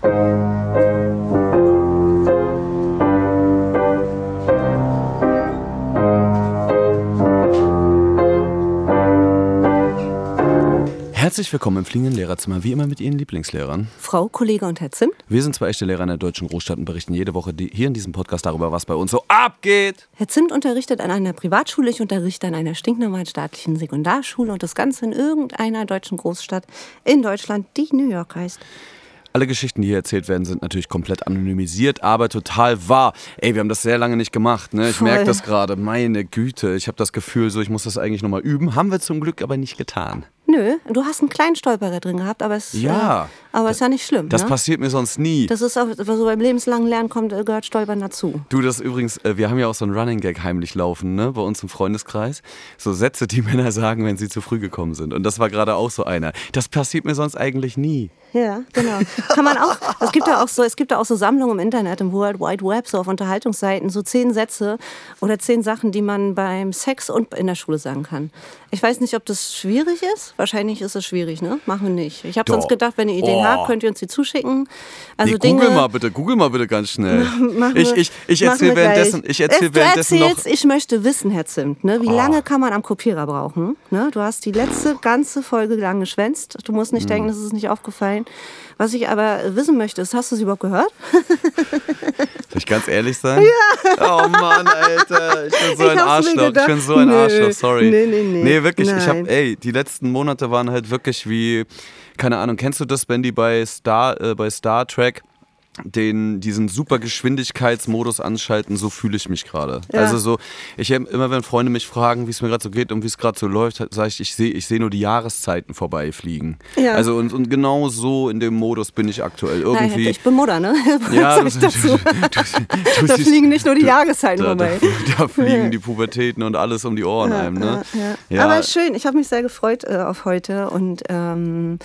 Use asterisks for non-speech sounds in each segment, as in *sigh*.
Herzlich willkommen im fliegenden Lehrerzimmer, wie immer mit Ihren Lieblingslehrern. Frau, Kollege und Herr Zimt. Wir sind zwei echte Lehrer in der deutschen Großstadt und berichten jede Woche die, hier in diesem Podcast darüber, was bei uns so abgeht. Herr Zimt unterrichtet an einer Privatschule, ich unterrichte an einer stinknormalen staatlichen Sekundarschule und das Ganze in irgendeiner deutschen Großstadt in Deutschland, die New York heißt. Alle Geschichten, die hier erzählt werden, sind natürlich komplett anonymisiert, aber total wahr. Ey, wir haben das sehr lange nicht gemacht, ne? Ich merke das gerade. Meine Güte, ich habe das Gefühl, so ich muss das eigentlich nochmal üben. Haben wir zum Glück aber nicht getan. Nö, du hast einen kleinen Stolperer drin gehabt, aber es Ja. äh, aber ist ja nicht schlimm. Das ne? passiert mir sonst nie. Das ist auch so beim lebenslangen Lernen kommt, äh, gehört Stolpern dazu. Du, das übrigens, äh, wir haben ja auch so einen Running Gag heimlich laufen, ne, bei uns im Freundeskreis. So Sätze, die *laughs* Männer sagen, wenn sie zu früh gekommen sind. Und das war gerade auch so einer. Das passiert mir sonst eigentlich nie. Ja, genau. Kann man auch, es gibt ja auch so, es gibt ja auch so Sammlungen im Internet, im World Wide Web, so auf Unterhaltungsseiten, so zehn Sätze oder zehn Sachen, die man beim Sex und in der Schule sagen kann. Ich weiß nicht, ob das schwierig ist. Wahrscheinlich ist es schwierig, ne? Machen wir nicht. Ich habe sonst gedacht, wenn ihr Ideen Oh. habt, könnt ihr uns die zuschicken. Also nee, Dinge. google mal bitte, google mal bitte ganz schnell. *laughs* Machen ich wir- ich, ich machen erzähle währenddessen, ich erzähl währenddessen noch. Oh. ich möchte wissen, Herr Zimt, ne? wie lange kann man am Kopierer brauchen? Ne? Du hast die letzte ganze Folge lang geschwänzt. Du musst nicht Hm. denken, das ist nicht aufgefallen. Was ich aber wissen möchte, ist, hast du sie überhaupt gehört? *laughs* Soll ich ganz ehrlich sein? Ja. Oh Mann, Alter. Ich bin so Ich ein Arschloch. Ich bin so ein Nö. Arschloch, sorry. Nee, nee, nee. Nee, wirklich. Ich Nein. habe, ey, die letzten Monate waren halt wirklich wie, keine Ahnung, kennst du das, die bei Star, äh, bei Star Trek den, diesen super Geschwindigkeitsmodus anschalten, so fühle ich mich gerade. Ja. Also so, ich immer wenn Freunde mich fragen, wie es mir gerade so geht und wie es gerade so läuft, sage ich, ich sehe ich seh nur die Jahreszeiten vorbeifliegen. Ja. Also und, und genau so in dem Modus bin ich aktuell. Irgendwie. ich bin Mutter, ne? *laughs* Ja, du- dazu? du da fliegen nicht nur die du- Jahreszeiten da, da, vorbei. da *laughs* fliegen die Pubertäten und alles um die Ohren einem, ne? Ja, ja. Aber schön, ich habe mich sehr gefreut äh, auf heute und ähm,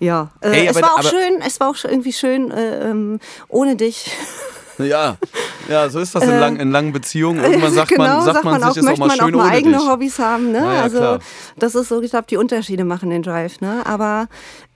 ja, äh, Ey, es aber- war auch aber- schön, es war auch irgendwie schön äh, ähm, ohne dich. Ja, ja, so ist das in, lang, in langen Beziehungen. Irgendwann *laughs* sagt genau, man, sagt man sich, auch, ist auch möchte mal man schön auch mal eigene dich. Hobbys haben, ne? Ja, also klar. das ist so, ich glaube, die Unterschiede machen den Drive, ne? Aber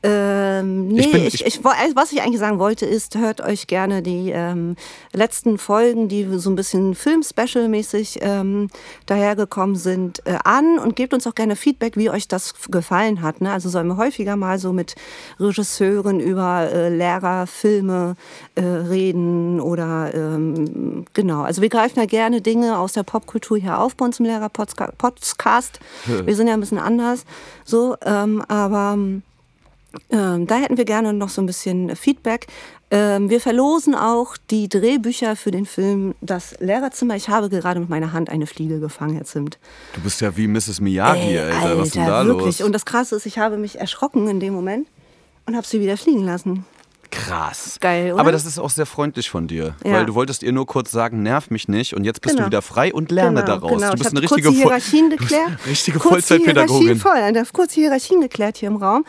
ähm, nee, Ich bin- ich, ich, also, was ich eigentlich sagen wollte, ist, hört euch gerne die ähm, letzten Folgen, die so ein bisschen Film-Special-mäßig ähm, dahergekommen sind, äh, an und gebt uns auch gerne Feedback, wie euch das gefallen hat. Ne? Also sollen wir häufiger mal so mit Regisseuren über äh, Lehrer, Filme äh, reden oder ähm, genau. Also wir greifen ja gerne Dinge aus der Popkultur hier auf bei uns im Lehrer-Podcast. Wir sind ja ein bisschen anders, so, ähm, aber ähm, da hätten wir gerne noch so ein bisschen Feedback. Ähm, wir verlosen auch die Drehbücher für den Film Das Lehrerzimmer. Ich habe gerade mit meiner Hand eine Fliege gefangen, Herr Zimt. Du bist ja wie Mrs. Miyagi, Alter. Was ist denn da wirklich. los? Und das Krasse ist, ich habe mich erschrocken in dem Moment und habe sie wieder fliegen lassen. Krass. Geil, oder? Aber das ist auch sehr freundlich von dir. Ja. Weil du wolltest ihr nur kurz sagen, nerv mich nicht und jetzt bist Genau. du wieder frei und lerne Genau, daraus. genau. Du bist *laughs* eine richtige, Hierarchien du bist richtige Vollzeitpädagogin. Voll, da kurz die Hierarchien geklärt hier im Raum.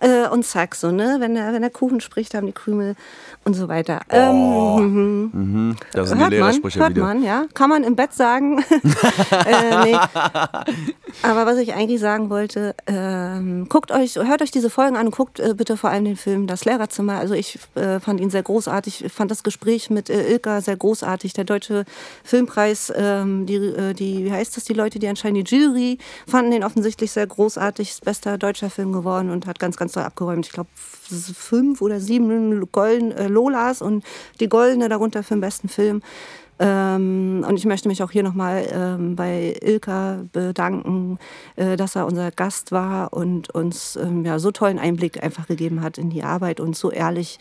Äh, und zack, so, ne? Wenn der, wenn der Kuchen spricht, haben die Krümel und so weiter. Ähm, Mhm, da sind die hört man, Lehrersprüche hört wieder. man, ja. Kann man im Bett sagen. *laughs* äh, nee. Aber was ich eigentlich sagen wollte, ähm, guckt euch, hört euch diese Folgen an und guckt äh, bitte vor allem den Film Das Lehrerzimmer. Also ich äh, fand ihn sehr großartig. Ich fand das Gespräch mit äh, Ilka sehr großartig. Der deutsche Filmpreis, ähm, die, äh, die, wie heißt das, die Leute, die anscheinend die Jury fanden den offensichtlich sehr großartig. Ist bester deutscher Film geworden und hat ganz, ganz toll abgeräumt. Ich glaube, fünf oder sieben golden äh, Lolas und die goldene darunter für den besten Film. Ähm, und ich möchte mich auch hier nochmal ähm, bei Ilka bedanken, äh, dass er unser Gast war und uns ähm, ja, so tollen Einblick einfach gegeben hat in die Arbeit und so ehrlich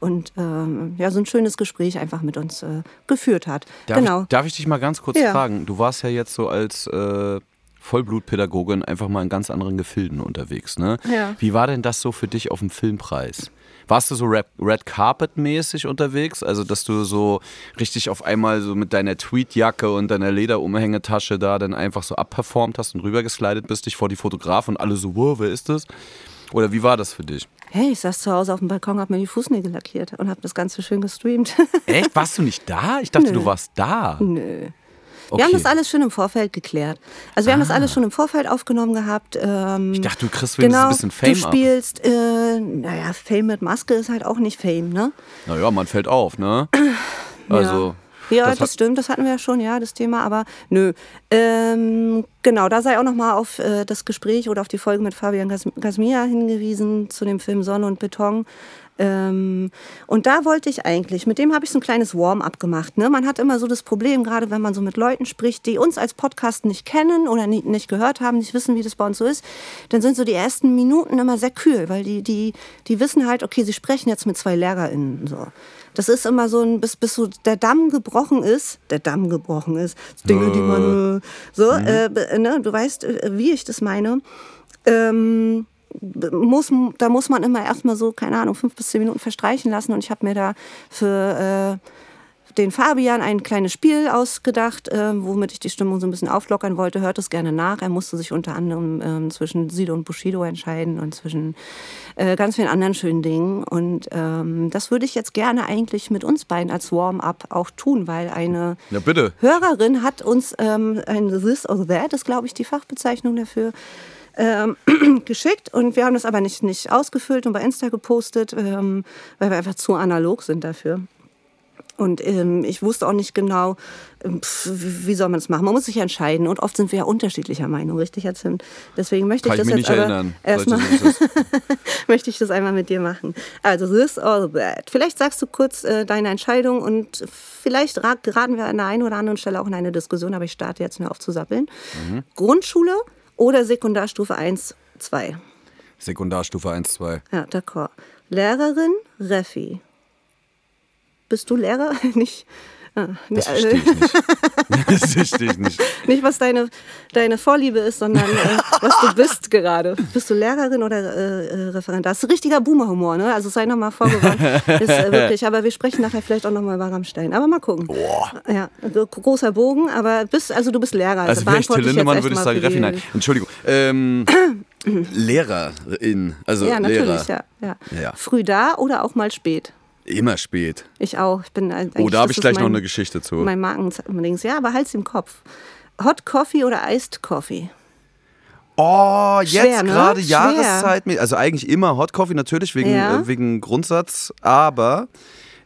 und ähm, ja, so ein schönes Gespräch einfach mit uns äh, geführt hat. Darf, genau. ich, darf ich dich mal ganz kurz Ja. fragen? Du warst ja jetzt so als äh, Vollblutpädagogin einfach mal in ganz anderen Gefilden unterwegs, ne? Ja. Wie war denn das so für dich auf dem Filmpreis? Warst du so Red, Carpet mäßig unterwegs? Also, dass du so richtig auf einmal so mit deiner Tweetjacke und deiner Lederumhängetasche da dann einfach so abperformt hast und rübergeslidet bist, dich vor die Fotografen und alle so, wow, wer ist das? Oder wie war das für dich? Hey, ich saß zu Hause auf dem Balkon, habe mir die Fußnägel lackiert und habe das Ganze schön gestreamt. Echt? Warst du nicht da? Ich dachte, Nö. du warst da. Nö. Wir haben Okay. das alles schon im Vorfeld geklärt. Also wir haben das Ah. alles schon im Vorfeld aufgenommen gehabt. Ähm, Ich dachte, du kriegst genau, ein bisschen Fame du spielst, äh, naja, Fame mit Maske ist halt auch nicht Fame, ne? Naja, man fällt auf, ne? *clears throat* Also. Ja, das das, stimmt, das hatten wir ja schon, ja, das Thema, aber nö. Ähm, genau, da sei auch nochmal auf äh, das Gespräch oder auf die Folge mit Fabian Gas Gasmia hingewiesen zu dem Film Sonne und Beton. Ähm, und da wollte ich eigentlich, mit dem habe ich so ein kleines Warm-up gemacht. Ne? Man hat immer so das Problem, gerade wenn man so mit Leuten spricht, die uns als Podcast nicht kennen oder nie, nicht gehört haben, nicht wissen, wie das bei uns so ist, dann sind so die ersten Minuten immer sehr kühl, weil die, die, die wissen halt, okay, sie sprechen jetzt mit zwei LehrerInnen. So. Das ist immer so ein, bis, bis so der Damm gebrochen ist, der Damm gebrochen ist, Dinge, die man, äh, so, äh, be- ne, du weißt, äh, wie ich das meine. Ähm, muss, da muss man immer erstmal so, keine Ahnung, fünf bis zehn Minuten verstreichen lassen. Und ich habe mir da für äh, den Fabian ein kleines Spiel ausgedacht, äh, womit ich die Stimmung so ein bisschen auflockern wollte. Hört es gerne nach. Er musste sich unter anderem ähm, zwischen Sido und Bushido entscheiden und zwischen äh, ganz vielen anderen schönen Dingen. Und ähm, das würde ich jetzt gerne eigentlich mit uns beiden als Warm-up auch tun, weil eine Ja, bitte. Hörerin hat uns ähm, ein This or That, ist glaube ich die Fachbezeichnung dafür, ähm, *clears throat* geschickt und wir haben das aber nicht, nicht ausgefüllt und bei Insta gepostet, ähm, weil wir einfach zu analog sind dafür. Und ähm, ich wusste auch nicht genau, ähm, pf, wie soll man das machen. Man muss sich entscheiden und oft sind wir ja unterschiedlicher Meinung, richtig, Herr Zimt? Deswegen möchte Kann ich ich das mich jetzt aber erstmal *laughs* möchte ich das einmal mit dir machen. Also this or that. Vielleicht sagst du kurz äh, deine Entscheidung und vielleicht ra- geraten wir an der einen oder anderen Stelle auch in eine Diskussion, aber ich starte jetzt nur auf zu sappeln. Mhm. Grundschule oder Sekundarstufe 1, 2? Sekundarstufe 1, 2. Ja, d'accord. Lehrerin, Refi. Bist du Lehrer? *laughs* nicht, ah, Das verstehe ich nicht. *laughs* Das verstehe ich nicht. nicht, was deine, deine Vorliebe ist, sondern äh, was du bist gerade. Bist du Lehrerin oder äh, äh, Referent? Das ist richtiger Boomer-Humor, ne? Also sei nochmal vorgewarnt. *laughs* Ist äh, wirklich, aber wir sprechen nachher vielleicht auch nochmal über Rammstein. Aber mal gucken. Boah. Ja, also großer Bogen, aber bist, also du bist Lehrer. Also wäre ich Till Lindemann, würde ich sagen die- Nein, Entschuldigung. Ähm, *clears throat* Lehrerin, also Ja, natürlich, Lehrer. ja, ja. Ja. Früh da oder auch mal spät. Immer spät. Ich auch. Ich bin Oh, da habe ich gleich noch mein- eine Geschichte zu. Mein Markendings. Ja, aber halt's im Kopf. Hot Coffee oder Iced Coffee? Oh, jetzt Schwer, ne? gerade. Jahreszeit. Also eigentlich immer Hot Coffee natürlich wegen, Ja. äh, wegen Grundsatz, aber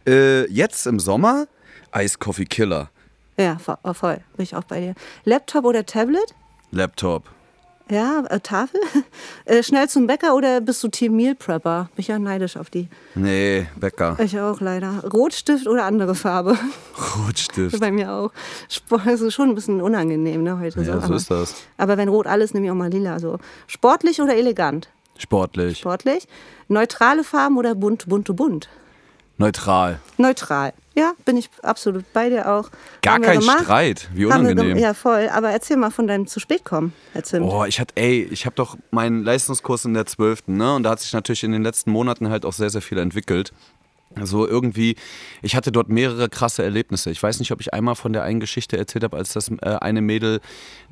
äh, jetzt im Sommer Ice Coffee Killer. Ja, vo- voll. Bin ich auch bei dir. Laptop oder Tablet? Laptop. Ja, äh, Tafel? *laughs* äh, schnell zum Bäcker oder bist du Team Meal Prepper? Bin ich ja neidisch auf die. Nee, Bäcker. Ich auch leider. Rotstift oder andere Farbe? Rotstift. *laughs* bei mir auch. Sport ist schon ein bisschen unangenehm ne, heute. Ja, so, ist das. aber wenn rot alles, nehme ich auch mal lila. So. Sportlich oder elegant? Sportlich. Sportlich. Neutrale Farben oder bunt, bunte, bunt? Neutral. Neutral. Ja, bin ich absolut bei dir auch. Gar kein gemacht. Streit. Wie unangenehm. Ja, voll. Aber erzähl mal von deinem zu spät kommen. Oh, ich hatte, ey, ich habe doch meinen Leistungskurs in der 12. Ne? Und da hat sich natürlich in den letzten Monaten halt auch sehr, sehr viel entwickelt. Also irgendwie, ich hatte dort mehrere krasse Erlebnisse. Ich weiß nicht, ob ich einmal von der einen Geschichte erzählt habe, als das äh, eine Mädel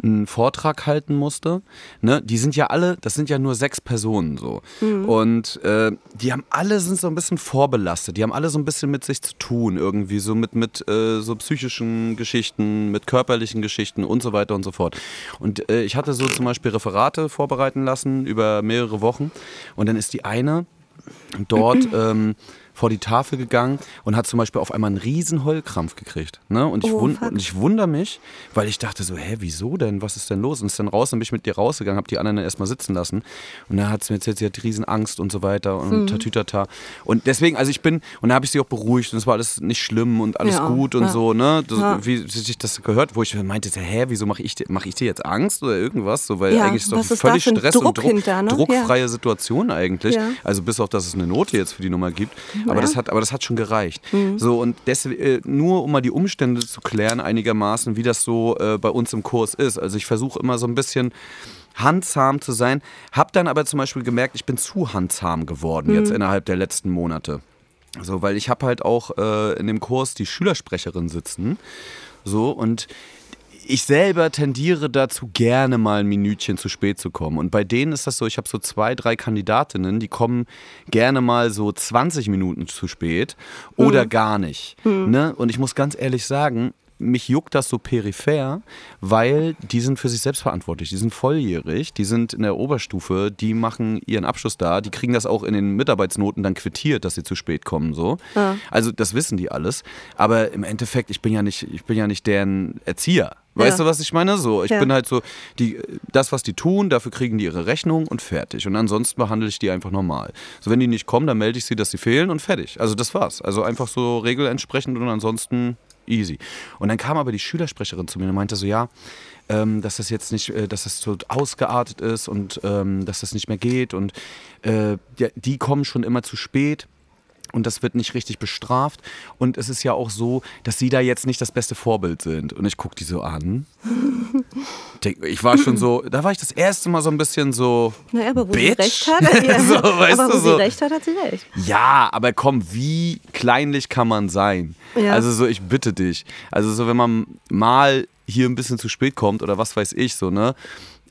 einen Vortrag halten musste. Ne? Die sind ja alle, das sind ja nur sechs Personen so. Und äh, die haben alle sind so ein bisschen vorbelastet. Die haben alle so ein bisschen mit sich zu tun, irgendwie so mit, mit äh, so psychischen Geschichten, mit körperlichen Geschichten und so weiter und so fort. Und äh, ich hatte so zum Beispiel Referate vorbereiten lassen über mehrere Wochen. Und dann ist die eine dort *clears throat* ähm, vor die Tafel gegangen und hat zum Beispiel auf einmal einen riesen Heulkrampf gekriegt. Ne? Und, ich Oh, wund und ich wundere mich, weil ich dachte so, hä, wieso denn? Was ist denn los? Und ist dann raus und bin ich mit dir rausgegangen, habe die anderen dann erstmal sitzen lassen. Und dann hat sie mir erzählt, sie hat riesen Angst und so weiter und Hm. tatütata. Und deswegen, also ich bin, und da habe ich sie auch beruhigt und es war alles nicht schlimm und alles Ja, gut und ja. so, ne? Das, Ja. Wie sich das gehört, wo ich meinte, hä, wieso mache ich, dir- mach ich dir jetzt Angst oder irgendwas? So, weil eigentlich ist doch völlig Stress und Druck Druck, hinter, ne? druckfreie Situation eigentlich. Also bis auf, dass es eine Note jetzt für die Nummer gibt. Aber, Ja. Mhm. das, hat, aber das hat schon gereicht. So, und deswegen, äh, nur um mal die Umstände zu klären einigermaßen, wie das so äh, bei uns im Kurs ist. Also ich versuche immer so ein bisschen handzahm zu sein, habe dann aber zum Beispiel gemerkt, ich bin zu handzahm geworden jetzt Mhm. innerhalb der letzten Monate. So, weil ich habe halt auch äh, in dem Kurs die Schülersprecherin sitzen. So, und ich selber tendiere dazu, gerne mal ein Minütchen zu spät zu kommen. Und bei denen ist das so, ich habe so zwei, drei Kandidatinnen, die kommen gerne mal so 20 Minuten zu spät oder gar nicht. Ne? Und ich muss ganz ehrlich sagen, mich juckt das so peripher, weil die sind für sich selbst verantwortlich. Die sind volljährig, die sind in der Oberstufe, die machen ihren Abschluss da, die kriegen das auch in den Mitarbeitsnoten dann quittiert, dass sie zu spät kommen. So. Ja. Also das wissen die alles. Aber im Endeffekt, ich bin ja nicht, ich bin ja nicht deren Erzieher. Weißt Ja. du, was ich meine? So, ich Ja. bin halt so, die, das, was die tun, dafür kriegen die ihre Rechnung und fertig. Und ansonsten behandle ich die einfach normal. So, wenn die nicht kommen, dann melde ich sie, dass sie fehlen und fertig. Also das war's. Also einfach so regelentsprechend und ansonsten easy. Und dann kam aber die Schülersprecherin zu mir und meinte so, ja, ähm, dass das jetzt nicht, äh, dass das so ausgeartet ist und ähm, dass das nicht mehr geht und äh, ja, die kommen schon immer zu spät und das wird nicht richtig bestraft. Und es ist ja auch so, dass sie da jetzt nicht das beste Vorbild sind. Und ich gucke die so an. *laughs* Ich war schon so, da war ich das erste Mal so ein bisschen so. Naja, aber wo sie Bitch. recht hat, *laughs* ja. So, aber wo so. sie recht hat, hat sie recht. Ja, aber komm, wie kleinlich kann man sein? Ja. Also so, ich bitte dich. Also so, wenn man mal hier ein bisschen zu spät kommt oder was weiß ich so, ne?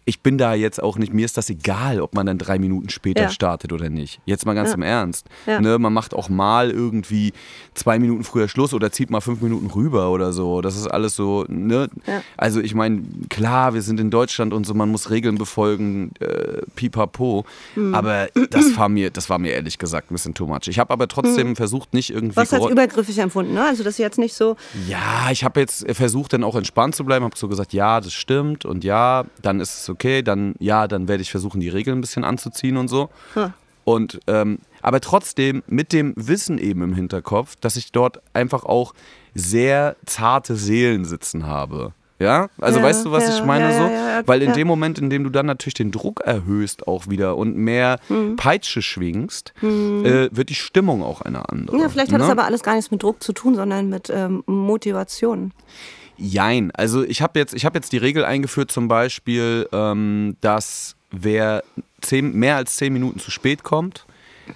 Ich bin da jetzt auch nicht, mir ist das egal, ob man dann drei Minuten später Ja. startet oder nicht. Jetzt mal ganz Ja. im Ernst. Ja. Ne, man macht auch mal irgendwie zwei Minuten früher Schluss oder zieht mal fünf Minuten rüber oder so. Das ist alles so, ne? Also ich meine, klar, wir sind in Deutschland und so, man muss Regeln befolgen, äh, pipapo. Hm. Aber das war, mir, das war mir ehrlich gesagt ein bisschen too much. Ich habe aber trotzdem versucht, nicht irgendwie... Was als übergriffig empfunden, ne? Also, dass sie jetzt nicht so. ja, ich habe jetzt versucht, dann auch entspannt zu bleiben. Habe so gesagt, ja, das stimmt und ja, dann ist es okay. Dann ja, dann werde ich versuchen, die Regeln ein bisschen anzuziehen und so. Hm. Und ähm, aber trotzdem mit dem Wissen eben im Hinterkopf, dass ich dort einfach auch sehr zarte Seelen sitzen habe. Ja, also Ja, weißt du, was ja, ich meine ja, so? Weil in dem Moment, in dem du dann natürlich den Druck erhöhst auch wieder und mehr Hm. Peitsche schwingst, äh, wird die Stimmung auch eine andere. Ja, vielleicht hat ne? es aber alles gar nichts mit Druck zu tun, sondern mit ähm, Motivation. Jein. Also ich habe jetzt, ich hab jetzt die Regel eingeführt, zum Beispiel, ähm, dass wer zehn, mehr als zehn Minuten zu spät kommt,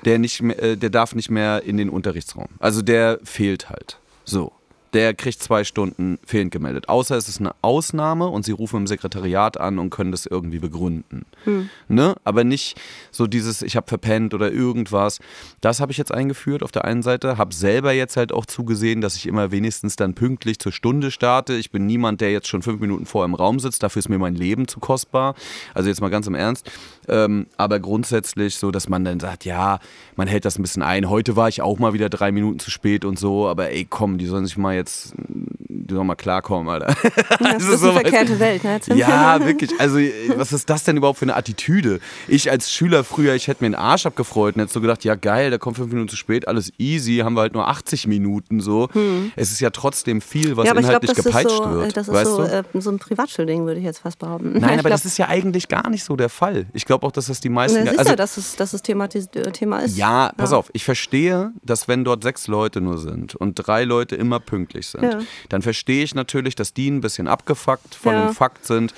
der, nicht mehr, äh, der darf nicht mehr in den Unterrichtsraum. Also der fehlt halt. So. Der kriegt zwei Stunden fehlend gemeldet. Außer es ist eine Ausnahme und sie rufen im Sekretariat an und können das irgendwie begründen. Ne? Aber nicht so dieses, ich habe verpennt oder irgendwas. Das habe ich jetzt eingeführt auf der einen Seite. Habe selber jetzt halt auch zugesehen, dass ich immer wenigstens dann pünktlich zur Stunde starte. Ich bin niemand, der jetzt schon fünf Minuten vor im Raum sitzt. Dafür ist mir mein Leben zu kostbar. Also jetzt mal ganz im Ernst. Ähm, aber grundsätzlich so, dass man dann sagt, ja, man hält das ein bisschen ein. Heute war ich auch mal wieder drei Minuten zu spät und so. Aber ey, komm, die sollen sich mal jetzt, die sollen mal klarkommen, Alter. Ja, *laughs* Also das ist so, eine verkehrte Welt, ne? Ja, wirklich. Also, was ist das denn überhaupt für eine Attitüde? Ich als Schüler früher, ich hätte mir den Arsch abgefreut und hätte so gedacht, ja geil, der kommt fünf Minuten zu spät, alles easy, haben wir halt nur 80 Minuten so. Es ist ja trotzdem viel, was Hm. ja, inhaltlich das ist gepeitscht so, äh, wird. das ist weißt so, du? äh, so ein Privatschulding, würde ich jetzt fast behaupten. Nein, ich aber glaub, das ist ja eigentlich gar nicht so der Fall. Ich glaube auch, dass das die meisten. Na, sicher, also, dass es, dass es Thema, Thema ist. ja, pass auf, ich verstehe, dass wenn dort sechs Leute nur sind und drei Leute immer pünktlich sind, Ja. dann verstehe ich natürlich, dass die ein bisschen abgefuckt von Ja. dem Fakt sind,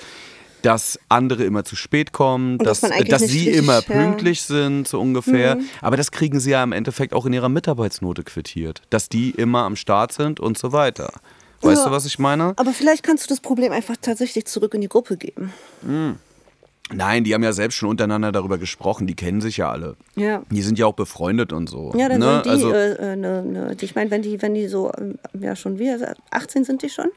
dass andere immer zu spät kommen, Und dass dass, eigentlich dass sie richtig- immer ja. Mhm. pünktlich sind, so ungefähr. Aber das kriegen sie ja im Endeffekt auch in ihrer Mitarbeitsnote quittiert, dass die immer am Start sind und so weiter. Weißt Ja. du, was ich meine? Aber vielleicht kannst du das Problem einfach tatsächlich zurück in die Gruppe geben. Nein, die haben ja selbst schon untereinander darüber gesprochen, die kennen sich ja alle. Ja. Die sind ja auch befreundet und so. Ja, dann ne? sind die, also, äh, äh, ne, ne, ich meine, wenn die, wenn die so, ähm, ja schon wie, 18 sind die schon?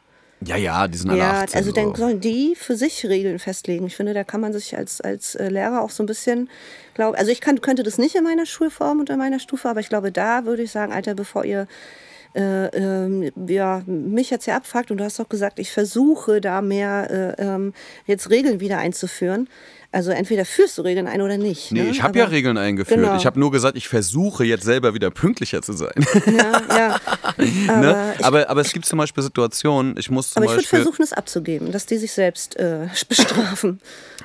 ja, ja, die sind alle Ja, 18. also dann so. sollen die für sich Regeln festlegen. Ich finde, da kann man sich als, als äh, Lehrer auch so ein bisschen, glaub, also ich kann, könnte das nicht in meiner Schulform und in meiner Stufe, aber ich glaube, da würde ich sagen, Alter, bevor ihr äh, ähm, ja, mich jetzt ja abfuckt und du hast doch gesagt, ich versuche da mehr äh, ähm, jetzt Regeln wieder einzuführen. Also entweder führst du Regeln ein oder nicht. Nee, ne? ich habe ja Aber- Regeln eingeführt. Genau. Ich habe nur gesagt, ich versuche jetzt selber wieder pünktlicher zu sein. Ja, ja. *laughs* Aber ne? ich, aber, aber es gibt zum Beispiel Situationen, ich muss zum aber ich würde versuchen, es abzugeben, dass die sich selbst äh, *laughs* bestrafen.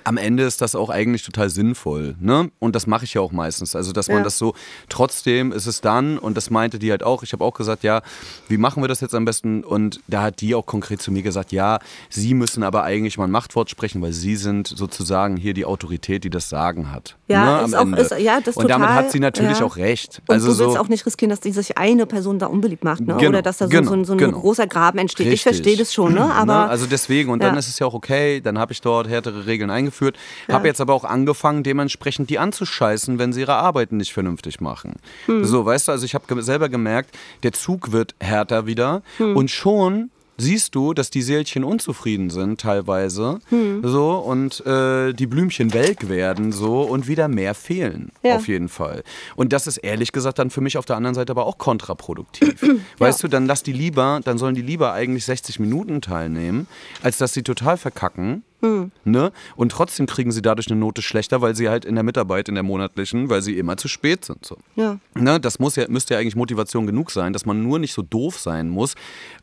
am Ende ist das auch eigentlich total sinnvoll. Ne? Und das mache ich ja auch meistens. Also, dass man Ja. das so, trotzdem ist es dann, und das meinte die halt auch, ich habe auch gesagt, ja, wie machen wir das jetzt am besten? Und da hat die auch konkret zu mir gesagt, ja, sie müssen aber eigentlich mal ein Machtwort sprechen, weil sie sind sozusagen hier die Autorität, die das Sagen hat. Ja, ne, ist auch- ist- ja, das Und damit total, hat sie natürlich ja. auch recht. Und also du willst so, auch nicht riskieren, dass sich eine Person da unbeliebt macht, ne? Genau, oder dass da so, genau, so, ein- so ein genau. großer Graben entsteht. Ich Richtig. verstehe das schon, ne? *clears throat* aber Ne? Also deswegen, und dann Ja. ist es ja auch okay, dann habe ich dort härtere Regeln eingeführt, Ja. habe jetzt aber auch angefangen, dementsprechend die anzuscheißen, wenn sie ihre Arbeiten nicht vernünftig machen. Hm. So, weißt du, also ich habe selber gemerkt, der Zug wird härter wieder Hm. und schon siehst du, dass die Seelchen unzufrieden sind teilweise Hm. so und äh, die Blümchen welk werden so und wieder mehr fehlen Ja. auf jeden Fall. Und das ist ehrlich gesagt dann für mich auf der anderen Seite aber auch kontraproduktiv. *clears throat* Weißt du, dann lass die lieber, dann sollen die lieber eigentlich 60 Minuten teilnehmen, als dass sie total verkacken. Hm. Ne? Und trotzdem kriegen sie dadurch eine Note schlechter, weil sie halt in der Mitarbeit, in der monatlichen, weil sie immer zu spät sind. So. Ja. Ne, das muss ja, müsste ja eigentlich Motivation genug sein, dass man nur nicht so doof sein muss,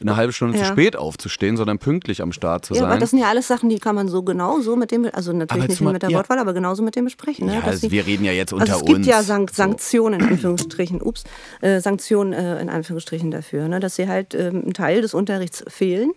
eine halbe Stunde zu Ja. spät aufzustehen, sondern pünktlich am Start zu Ja, aber sein. das sind ja alles Sachen, die kann man so genauso mit dem, also natürlich Aber nicht zum- mit der ja. Wortwahl, aber genauso mit dem besprechen. Ne? Ja, also die- wir reden ja jetzt also unter es gibt uns. ja Sank. Sanktionen in Anführungsstrichen, ups, äh, Sanktionen äh, in Anführungsstrichen dafür, ne? dass sie halt ähm, einen Teil des Unterrichts fehlen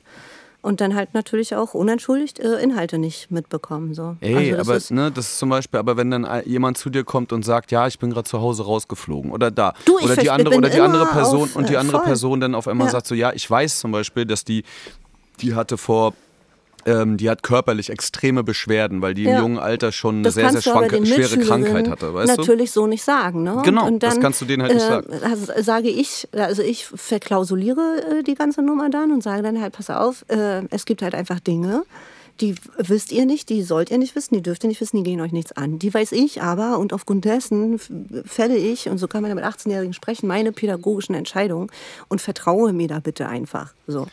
und dann halt natürlich auch unentschuldigt äh, Inhalte nicht mitbekommen. So. Ey, also das aber ist, ne, das ist zum Beispiel, aber wenn dann jemand zu dir kommt und sagt, ja, ich bin gerade zu Hause rausgeflogen oder da Du, oder die andere oder die andere Person auf, und die äh, andere voll. Person dann auf einmal Ja. sagt so, ja, ich weiß zum Beispiel, dass die die hatte vor ähm, die hat körperlich extreme Beschwerden, weil die im Ja. jungen Alter schon eine das sehr, sehr du schwanke, schwere Krankheit hatte, weißt du? natürlich so nicht sagen. Ne? Genau, und das dann, kannst du denen halt nicht äh, sagen. Also sage ich, also ich verklausuliere äh, die ganze Nummer dann und sage dann halt, pass auf, äh, es gibt halt einfach Dinge, die wisst ihr nicht, die sollt ihr nicht wissen, die dürft ihr nicht wissen, die gehen euch nichts an. Die weiß ich aber und aufgrund dessen fälle ich, und so kann man ja mit 18-Jährigen sprechen, meine pädagogischen Entscheidungen und vertraue mir da bitte einfach. So.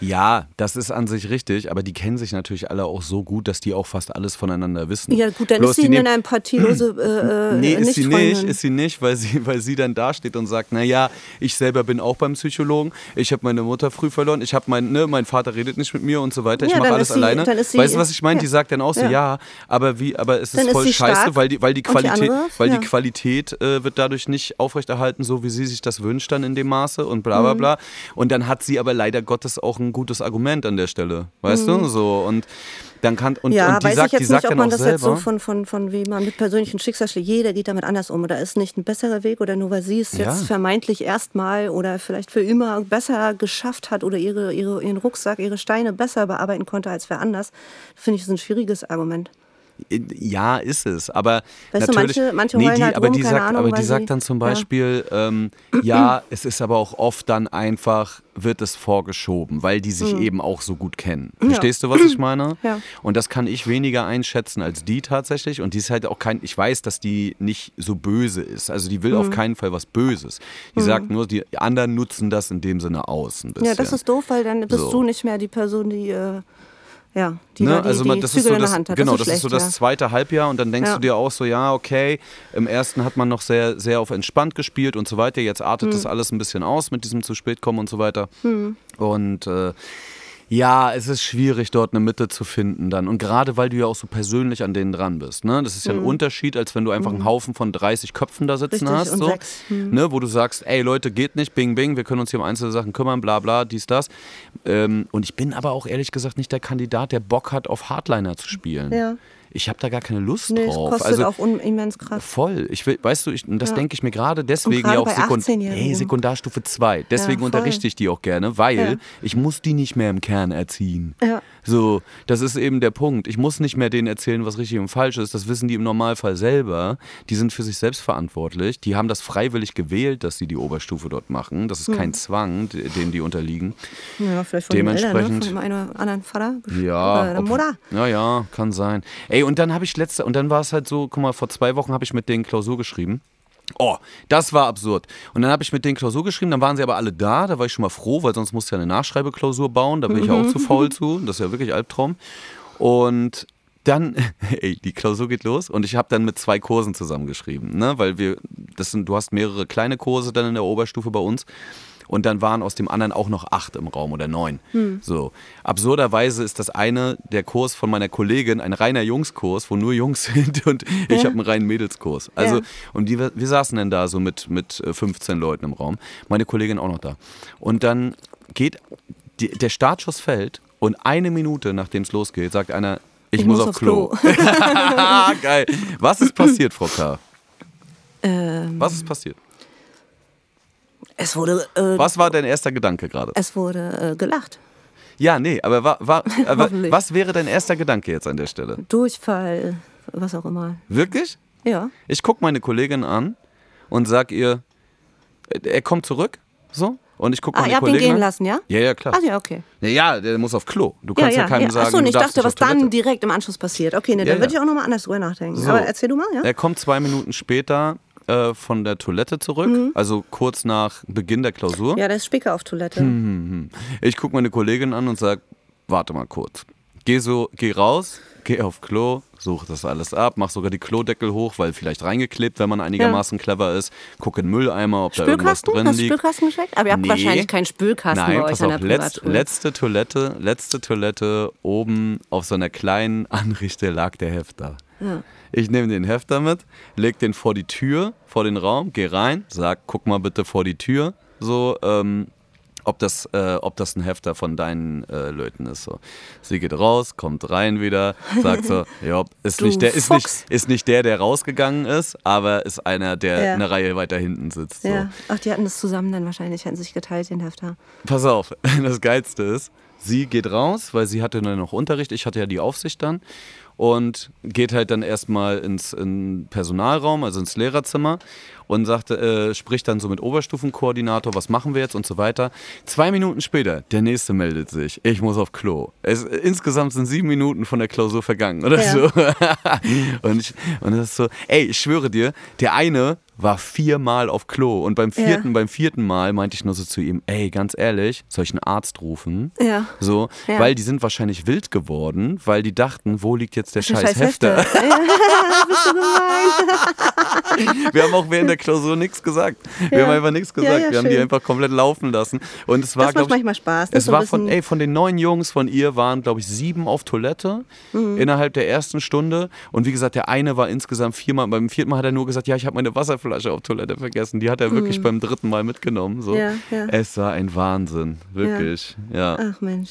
Ja, das ist an sich richtig, aber die kennen sich natürlich alle auch so gut, dass die auch fast alles voneinander wissen. Ja gut, dann Bloß ist sie in einem partielose *clears throat* äh, Nee, ist sie nicht, ist sie nicht, weil sie, weil sie dann dasteht und sagt, naja, ich selber bin auch beim Psychologen, ich habe meine Mutter früh verloren, ich habe mein, ne, mein Vater redet nicht mit mir und so weiter, ich Ja, mache alles sie- alleine. dann ist sie- weißt du, was ich meine? Die sagt dann auch so, ja, aber wie, aber es Dann ist ist voll sie scheiße, stark weil die, weil die und die Qualität, andere, weil die Qualität äh, wird dadurch nicht aufrechterhalten, so wie sie sich das wünscht dann in dem Maße und bla Mhm. bla. Bla. Und dann hat sie aber leider Gottes auch ein gutes Argument an der Stelle, weißt du, so und dann kann und. Ja, und die weiß sagt, ich jetzt nicht, ob man das selber. jetzt so von, von, von wie man mit persönlichen Schicksalsschlägen, jeder geht damit anders um. Oder ist nicht ein besserer Weg oder nur weil sie es Ja. jetzt vermeintlich erstmal oder vielleicht für immer besser geschafft hat oder ihre, ihre, ihren Rucksack, ihre Steine besser bearbeiten konnte als wer anders, finde ich das ein schwieriges Argument. Ja, ist es. Aber Weißt du, natürlich. manche- manche nee, die, halt aber rum, die sagt, Ahnung, aber die sagt dann zum ja. Beispiel, ähm, ja, *clears throat* es ist aber auch oft dann einfach, wird es vorgeschoben, weil die sich eben auch so gut kennen. Verstehst du, was ich *clears throat* meine? Ja. Und das kann ich weniger einschätzen als die tatsächlich. Und die ist halt auch kein, ich weiß, dass die nicht so böse ist. Also die will auf Hm. keinen Fall was Böses. Die sagt nur, die anderen nutzen das in dem Sinne aus. Ja, das ist doof, weil dann bist So. du nicht mehr die Person, die, äh, ja, die, Ne, die, also die man, das ist Zügel so in das, der Hand hat. genau, das das ist, ist so schlecht, das zweite Halbjahr und dann denkst Ja. du dir auch so, ja, okay, im ersten hat man noch sehr, sehr auf entspannt gespielt und so weiter. Jetzt artet Hm. das alles ein bisschen aus mit diesem zu spät kommen und so weiter. Und äh, ja, es ist schwierig, dort eine Mitte zu finden dann. Und gerade weil du ja auch so persönlich an denen dran bist. Ne? Das ist ja ein Unterschied, als wenn du einfach einen Haufen von 30 Köpfen da sitzen. Richtig, hast. So, sechs. Hm. ne? Wo du sagst, ey Leute, geht nicht, bing, bing, wir können uns hier um einzelne Sachen kümmern, bla bla, dies, das. Ähm, und ich bin aber auch ehrlich gesagt nicht der Kandidat, der Bock hat, auf Hardliner zu spielen. Ja. Ich habe da gar keine Lust Nee, drauf. kostet also, auch immens Kraft. Voll. Ich will, weißt du, ich, und das Ja. denke ich mir gerade deswegen ja auch Sekund 18-Jährigen. hey, Sekundarstufe 2. Deswegen voll. unterrichte ich die auch gerne, weil Ja. ich muss die nicht mehr im Kern erziehen. Ja. So, das ist eben der Punkt. Ich muss nicht mehr denen erzählen, was richtig und falsch ist. Das wissen die im Normalfall selber. Die sind für sich selbst verantwortlich. Die haben das freiwillig gewählt, dass sie die Oberstufe dort machen. Das ist Hm. kein Zwang, de- dem die unterliegen. Ja, vielleicht von den Eltern, ne? Dementsprechend- von dem einen oder anderen Vater. Ja, Oder der ob- Mutter. Ja, ja, kann sein. Ey, und dann habe ich letzte, und dann war es halt so, guck mal, vor zwei Wochen habe ich mit denen Klausur geschrieben. Oh, das war absurd. Und dann habe ich mit denen Klausur geschrieben, dann waren sie aber alle da, da war ich schon mal froh, weil sonst musst du ja eine Nachschreibeklausur bauen, da bin ich ja auch zu faul zu, das ist ja wirklich Albtraum. Und dann, *laughs* ey, die Klausur geht los und ich habe dann mit zwei Kursen zusammengeschrieben, ne, weil wir, das sind, du hast mehrere kleine Kurse dann in der Oberstufe bei uns und dann waren aus dem anderen auch noch acht im Raum oder neun. So. Absurderweise ist das eine der Kurs von meiner Kollegin ein reiner Jungskurs, wo nur Jungs *laughs* sind und ich Ja. habe einen reinen Mädelskurs. Also, Ja. und die, wir saßen dann da so mit, mit äh, 15 Leuten im Raum. Meine Kollegin auch noch da. Und dann geht, die, der Startschuss fällt und eine Minute nachdem es losgeht, sagt einer, ich, muss, auf Klo. *laughs* Geil. Was ist passiert, Frau K.? ähm, Was ist passiert? Es wurde, äh, Was war dein erster Gedanke gerade? es wurde äh, gelacht. Ja, nee, aber, wa, wa, *laughs* aber Hoffentlich. was wäre dein erster Gedanke jetzt an der Stelle? Durchfall, was auch immer. Wirklich? Ja. Ich gucke meine Kollegin an und sag ihr, äh, er kommt zurück, so, Und ich gucke Ah, meine ihr habt ihn gehen an. lassen, ja? Ja, ja, klar. Ach ja, okay. Ja, ja, der muss auf Klo. Du kannst ja, keinem sagen, Achso, und ich dachte, was dann direkt im Anschluss passiert. Okay, ne, Ja, dann würde ja. ich auch nochmal anders drüber nachdenken. So. Aber erzähl du mal, ja? Er kommt zwei Minuten später äh, von der Toilette zurück, also kurz nach Beginn der Klausur. Mhm. Ja, der ist Spicker auf Toilette. Hm. Ich gucke meine Kollegin an und sage, warte mal kurz. Geh so, geh raus, geh auf Klo, such das alles ab, mach sogar die Klodeckel hoch, weil vielleicht reingeklebt, wenn man einigermaßen clever ist. Guck in den Mülleimer, ob da irgendwas Spülkasten? drin Hast liegt. Spülkasten gecheckt? Aber ihr habt Nee. wahrscheinlich keinen Spülkasten Nein, bei euch pass an auf, der letzt, letzte Toilette, letzte Toilette oben auf so einer kleinen Anrichte lag der Hefter. Ich nehme den Hefter mit, leg den vor die Tür, vor den Raum, geh rein, sag, guck mal bitte vor die Tür, so, ähm, ob das, äh, ob das ein Hefter von deinen äh, Leuten ist. So. Sie geht raus, kommt rein wieder, sagt so, *laughs* ja, ist Du nicht, der, ist, nicht, ist nicht der, der rausgegangen ist, aber ist einer, der Ja. eine Reihe weiter hinten sitzt. So. Ja. Ach, die hatten das zusammen dann wahrscheinlich, hätten sich geteilt, den Hefter. Pass auf, *laughs* das Geilste ist, sie geht raus, weil sie hatte dann noch Unterricht, ich hatte ja die Aufsicht dann und geht halt dann erstmal ins in Personalraum, also ins Lehrerzimmer und sagte, äh, spricht dann so mit Oberstufenkoordinator, was machen wir jetzt und so weiter. Zwei Minuten später, der nächste meldet sich, ich muss auf Klo. Es, insgesamt sind sieben Minuten von der Klausur vergangen oder Ja. so. *laughs* und, ich, und das ist so, ey, ich schwöre dir, der eine war viermal auf Klo und beim Ja. vierten, beim vierten Mal meinte ich nur so zu ihm, ey, ganz ehrlich, soll ich einen Arzt rufen? Ja. So, Ja. weil die sind wahrscheinlich wild geworden, weil die dachten, wo liegt jetzt der scheiß, scheiß Hefter? Ja, *laughs* bist du gemein. Wir haben auch während der Klausur nichts gesagt. Wir Ja. haben einfach nichts Ja, gesagt. ja, Wir haben die einfach komplett laufen lassen. Und es war, Das macht glaube ich, manchmal Spaß. es So war von, ey, von den neun Jungs von ihr waren, glaube ich, sieben auf Toilette Mhm. innerhalb der ersten Stunde. Und wie gesagt, der eine war insgesamt viermal. Beim vierten Mal hat er nur gesagt, ja, ich habe meine Wasserflasche auf Toilette vergessen. Die hat er wirklich beim dritten Mal mitgenommen. So. Mhm. Ja, ja. Es war ein Wahnsinn, wirklich. Ja. Ach Mensch.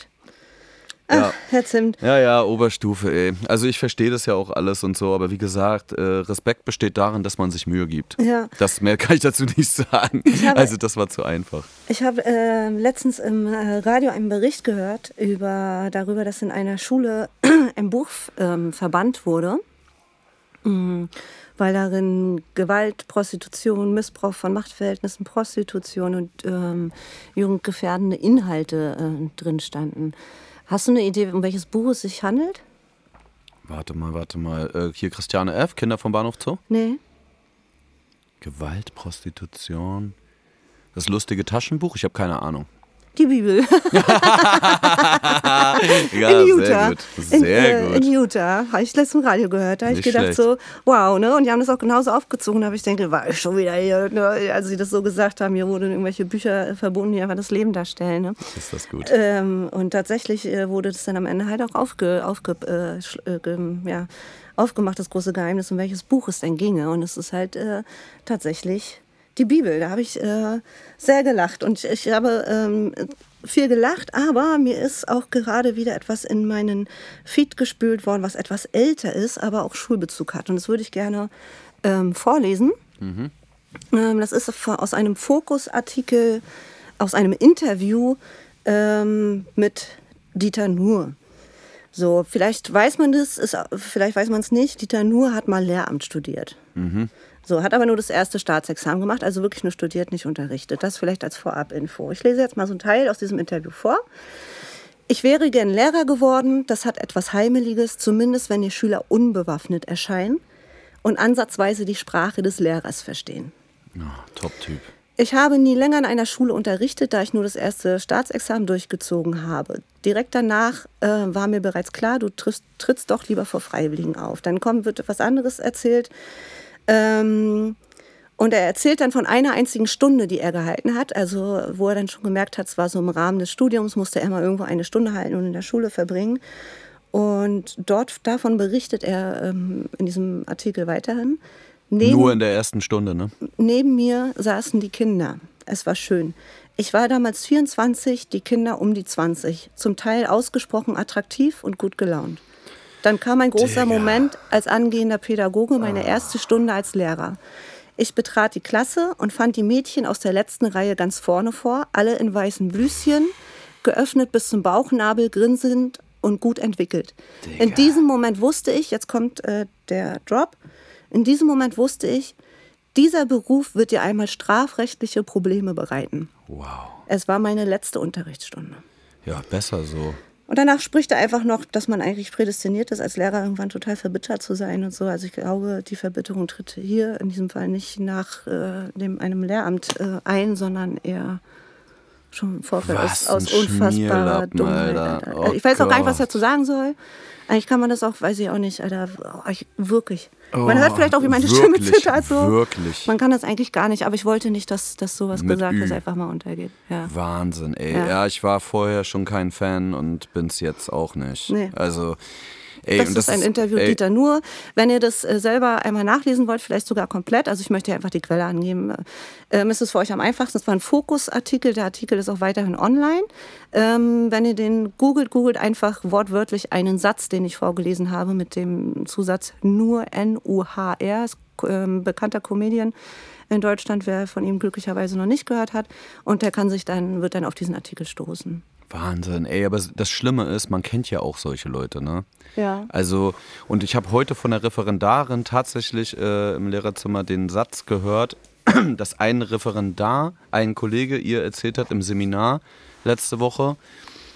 Ja. Ach, Herr Zimt. Ja, ja, Oberstufe, ey. Also ich verstehe das ja auch alles und so, aber wie gesagt, äh, Respekt besteht darin, dass man sich Mühe gibt. Ja. Das mehr kann ich dazu nicht sagen. habe- Also das war zu einfach. Ich habe äh, letztens im äh, Radio einen Bericht gehört über, darüber, dass in einer Schule *clears throat* ein Buch ähm, verbannt wurde, Mm, weil darin Gewalt, Prostitution, Missbrauch von Machtverhältnissen, Prostitution und ähm, jugendgefährdende Inhalte äh, drin standen. Hast du eine Idee, um welches Buch es sich handelt? Warte mal, warte mal. Äh, hier Christiane F., Kinder vom Bahnhof Zoo. Nee. Gewalt, Prostitution. Das lustige Taschenbuch? Ich habe keine Ahnung. Die Bibel. *laughs* *laughs* Ja, in Utah. sehr gut. Sehr in, äh, gut. in Utah. Habe ich letztens im Radio gehört. Da habe ich gedacht schlecht. so, wow, ne? Und die haben das auch genauso aufgezogen. Da habe ich gedacht, war ich schon wieder hier, ne? als sie das so gesagt haben, hier wurden irgendwelche Bücher verbunden, die einfach das Leben darstellen. Ne? Ist das gut? Ähm, und tatsächlich äh, wurde das dann am Ende halt auch aufge, aufge, äh, äh, ja, aufgemacht, das große Geheimnis, um welches Buch es denn ginge. Und es ist halt äh, tatsächlich die Bibel. Da habe ich äh, sehr gelacht. Und ich habe ähm, viel gelacht, aber mir ist auch gerade wieder etwas in meinen Feed gespült worden, was etwas älter ist, aber auch Schulbezug hat. Und das würde ich gerne ähm, vorlesen. Ähm, das ist aus einem Fokus-Artikel, aus einem Interview ähm, mit Dieter Nuhr. So, vielleicht weiß man das, ist, vielleicht weiß man es nicht. Dieter Nuhr hat mal Lehramt studiert. So, hat aber nur das erste Staatsexamen gemacht, also wirklich nur studiert, nicht unterrichtet. Das vielleicht als Vorab-Info. Ich lese jetzt mal so einen Teil aus diesem Interview vor. Ich wäre gern Lehrer geworden, das hat etwas Heimeliges, zumindest wenn die Schüler unbewaffnet erscheinen und ansatzweise die Sprache des Lehrers verstehen. Ja, Top-Typ. Ich habe nie länger in einer Schule unterrichtet, da ich nur das erste Staatsexamen durchgezogen habe. Direkt danach äh, war mir bereits klar, du triffst, trittst doch lieber vor Freiwilligen auf. Dann kommt, wird etwas anderes erzählt. Ähm, und er erzählt dann von einer einzigen Stunde, die er gehalten hat. Also, wo er dann schon gemerkt hat, es war so im Rahmen des Studiums, musste er mal irgendwo eine Stunde halten und in der Schule verbringen. Und dort davon berichtet er ähm, in diesem Artikel weiterhin. Neben- Nur in der ersten Stunde, ne? Neben mir saßen die Kinder. Es war schön. Ich war damals 24, die Kinder um die 20. Zum Teil ausgesprochen attraktiv und gut gelaunt. Dann kam ein großer Digga. Moment als angehender Pädagoge, meine erste Stunde als Lehrer. Ich betrat die Klasse und fand die Mädchen aus der letzten Reihe ganz vorne vor, alle in weißen Blüschen, geöffnet bis zum Bauchnabel, grinsend und gut entwickelt. In Digga. diesem Moment wusste ich, jetzt kommt äh, der Drop, in diesem Moment wusste ich, dieser Beruf wird dir einmal strafrechtliche Probleme bereiten. Wow. Es war meine letzte Unterrichtsstunde. Ja, besser so. Und danach spricht er einfach noch, dass man eigentlich prädestiniert ist, als Lehrer irgendwann total verbittert zu sein und so. Also ich glaube, die Verbitterung tritt hier in diesem Fall nicht nach äh, dem, einem Lehramt äh, ein, sondern eher schon im Vorfeld Was aus, aus unfassbarer Dummheit. Alter. Alter. Oh ich weiß auch gar nicht, was er dazu sagen soll. Eigentlich kann man das auch, weiß ich auch nicht, Alter. Oh, ich, wirklich. Man hört vielleicht auch, wie meine Stimme zittert. So. wirklich. Man kann das eigentlich gar nicht, aber ich wollte nicht, dass, dass sowas Mit gesagt ist, einfach mal untergeht. Ja. Wahnsinn, ey. Ja. Ja. ich war vorher schon kein Fan und bin's jetzt auch nicht. Nee. Also, ey, Das, und ist ein Interview ey, Dieter Nur. Wenn ihr das äh, selber einmal nachlesen wollt, vielleicht sogar komplett, also ich möchte hier einfach die Quelle angeben, ähm, ist es für euch am einfachsten. Es war ein Fokusartikel, der Artikel ist auch weiterhin online. Ähm, wenn ihr den googelt, googelt einfach wortwörtlich einen Satz, den ich vorgelesen habe mit dem Zusatz Nur N-U-H-R, ist ähm, bekannter Comedian in Deutschland, wer von ihm glücklicherweise noch nicht gehört hat. Und der kann sich dann, wird dann auf diesen Artikel stoßen. Wahnsinn, ey, aber das Schlimme ist, man kennt ja auch solche Leute, ne? Ja. Also, und ich habe heute von der Referendarin tatsächlich äh, im Lehrerzimmer den Satz gehört, *clears throat* dass ein Referendar, ein Kollege ihr erzählt hat im Seminar letzte Woche,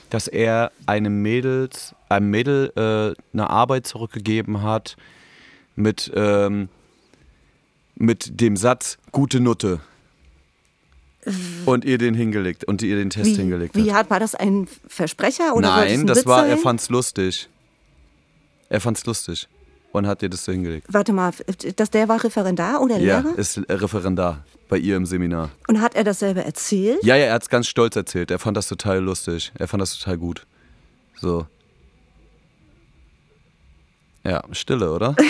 dass er einem Mädels, einem Mädel äh, eine Arbeit zurückgegeben hat mit, ähm, mit dem Satz gute Nutte. Und ihr den hingelegt und ihr den Test Wie, hingelegt wie hat. war das ein Versprecher oder Nein, ein das Witz war, er fand's lustig. Er fand's lustig und hat dir das so hingelegt. Warte mal, dass der war Referendar oder Ja, Lehrer? ist Referendar bei ihr im Seminar. Und hat er dasselbe erzählt? Ja, ja, er hat's ganz stolz erzählt. Er fand das total lustig. Er fand das total gut. So. Ja, Stille, oder? *laughs*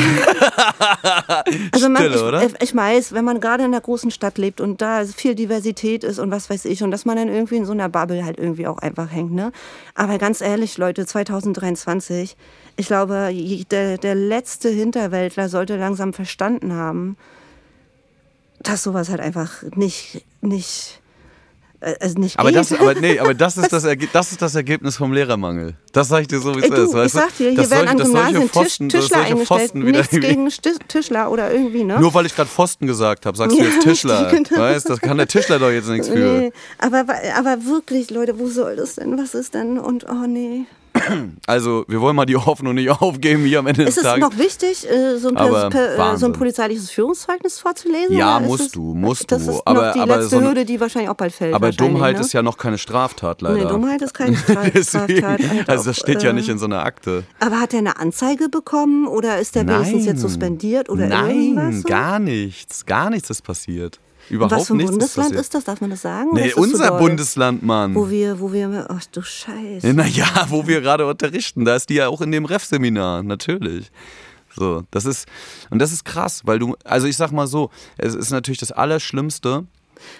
*laughs* Also man, Stille, ich, oder? Ich weiß, wenn man gerade in einer großen Stadt lebt und da viel Diversität ist und was weiß ich und dass man dann irgendwie in so einer Bubble halt irgendwie auch einfach hängt, ne? Aber ganz ehrlich, Leute, 2023, ich glaube, der, der letzte Hinterwäldler sollte langsam verstanden haben, dass sowas halt einfach nicht, nicht, also nicht Aber geht. das, aber nee, aber das ist *laughs* das, Erge das ist das Ergebnis vom Lehrermangel. Das sag ich dir so, wie es du, ist. Weißt ich du? sag dir, hier Dass werden an solche- solche Gymnasien Pfosten- Tisch, Tischler eingestellt. Pfosten wieder Nichts gegen Tischler oder irgendwie, ne? Nur weil ich gerade Pfosten gesagt habe, sagst du Ja, jetzt Tischler. *laughs* genau. Weißt das kann der Tischler doch jetzt nichts für. Nee, aber, aber wirklich, Leute, wo soll das denn? Was ist denn? Und oh nee. *clears throat* Also, wir wollen mal die *laughs* Hoffnung nicht aufgeben hier am Ende Ist des es Tages. noch wichtig, äh, so ein, per, per, äh, so ein polizeiliches Führungszeugnis vorzulesen? Ja, ist musst es- du, musst das du. ist Aber- noch die aber letzte so eine- Hürde, die wahrscheinlich auch bald fällt. Aber Dummheit ne? ist ja noch keine Straftat, leider. Nee, Dummheit ist keine Deswegen, *laughs* Straftat. halt also das steht ja äh, nicht in so einer Akte. Aber hat er eine Anzeige bekommen oder ist der wenigstens jetzt suspendiert oder Nein, irgendwas? so? gar nichts. Gar nichts ist passiert. Überhaupt was für ein nichts Bundesland ist ist das? Darf man das sagen? Nee, das unser doll? Bundesland, Mann. Wo wir, wo wir, ach du Scheiße. Naja, wo wir gerade unterrichten, da ist die ja auch in dem Ref-Seminar, natürlich. So, das ist, und das ist krass, weil du, also ich sag mal so, es ist natürlich das Allerschlimmste,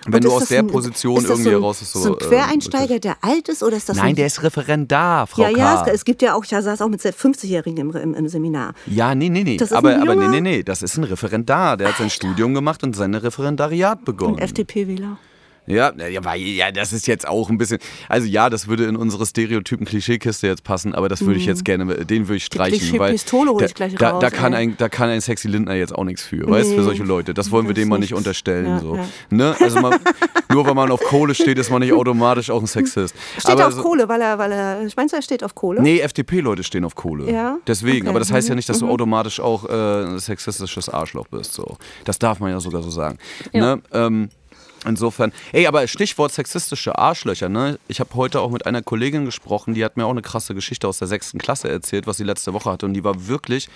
wenn du aus der ein- Position irgendwie so ein, raus ist. So, so ein äh, Quereinsteiger, der alt ist oder ist das Nein, ein, der ist Referendar, Frau Ja, ja, K. es, es gibt ja auch, ich saß auch mit 50-Jährigen im, im, im Seminar. Ja, nee, nee, nee. Das ist aber, ein aber nee, nee, nee. Das ist ein Referendar. Der hat sein Studium gemacht und seine Referendariat begonnen. Und FDP-Wähler. Ja, ja, weil- ja, das ist jetzt auch ein bisschen. Also ja, das würde in unsere Stereotypen-Klischeekiste jetzt passen, aber das würde ich jetzt gerne, den würde ich streichen. weil Klischee-Pistole hol da, ich gleich da, raus, da, kann ey. ein, da kann ein Sexy Lindner jetzt auch nichts für, weißt du, für Nee. solche Leute. Das wollen wir Das dem mal nicht unterstellen. Ja, so. ja. Ne? Also man, *laughs* nur weil man auf Kohle steht, ist man nicht automatisch auch ein Sexist. Steht aber er auf so, Kohle, weil er, weil er, meinst du, er steht auf Kohle? Nee, FDP-Leute stehen auf Kohle. Ja? Deswegen, Okay. aber das heißt ja nicht, dass Mhm. du automatisch auch äh, ein sexistisches Arschloch bist. So. Das darf man ja sogar so sagen. Ne? Ähm, insofern, ey, aber Stichwort sexistische Arschlöcher, ne? Ich habe heute auch mit einer Kollegin gesprochen, die hat mir auch eine krasse Geschichte aus der sechsten Klasse erzählt, was sie letzte Woche hatte. Und die war wirklich,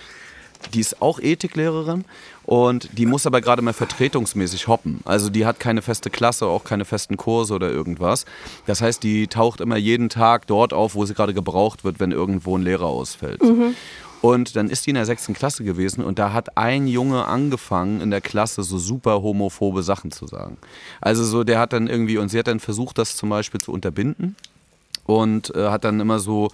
die ist auch Ethiklehrerin und die muss aber gerade mal vertretungsmäßig hoppen. Also die hat keine feste Klasse, auch keine festen Kurse oder irgendwas. Das heißt, die taucht immer jeden Tag dort auf, wo sie gerade gebraucht wird, wenn irgendwo ein Lehrer ausfällt. Und dann ist die in der sechsten Klasse gewesen und da hat ein Junge angefangen in der Klasse so super homophobe Sachen zu sagen. Also so, der hat dann irgendwie, und sie hat dann versucht, das zum Beispiel zu unterbinden und äh, hat dann immer so,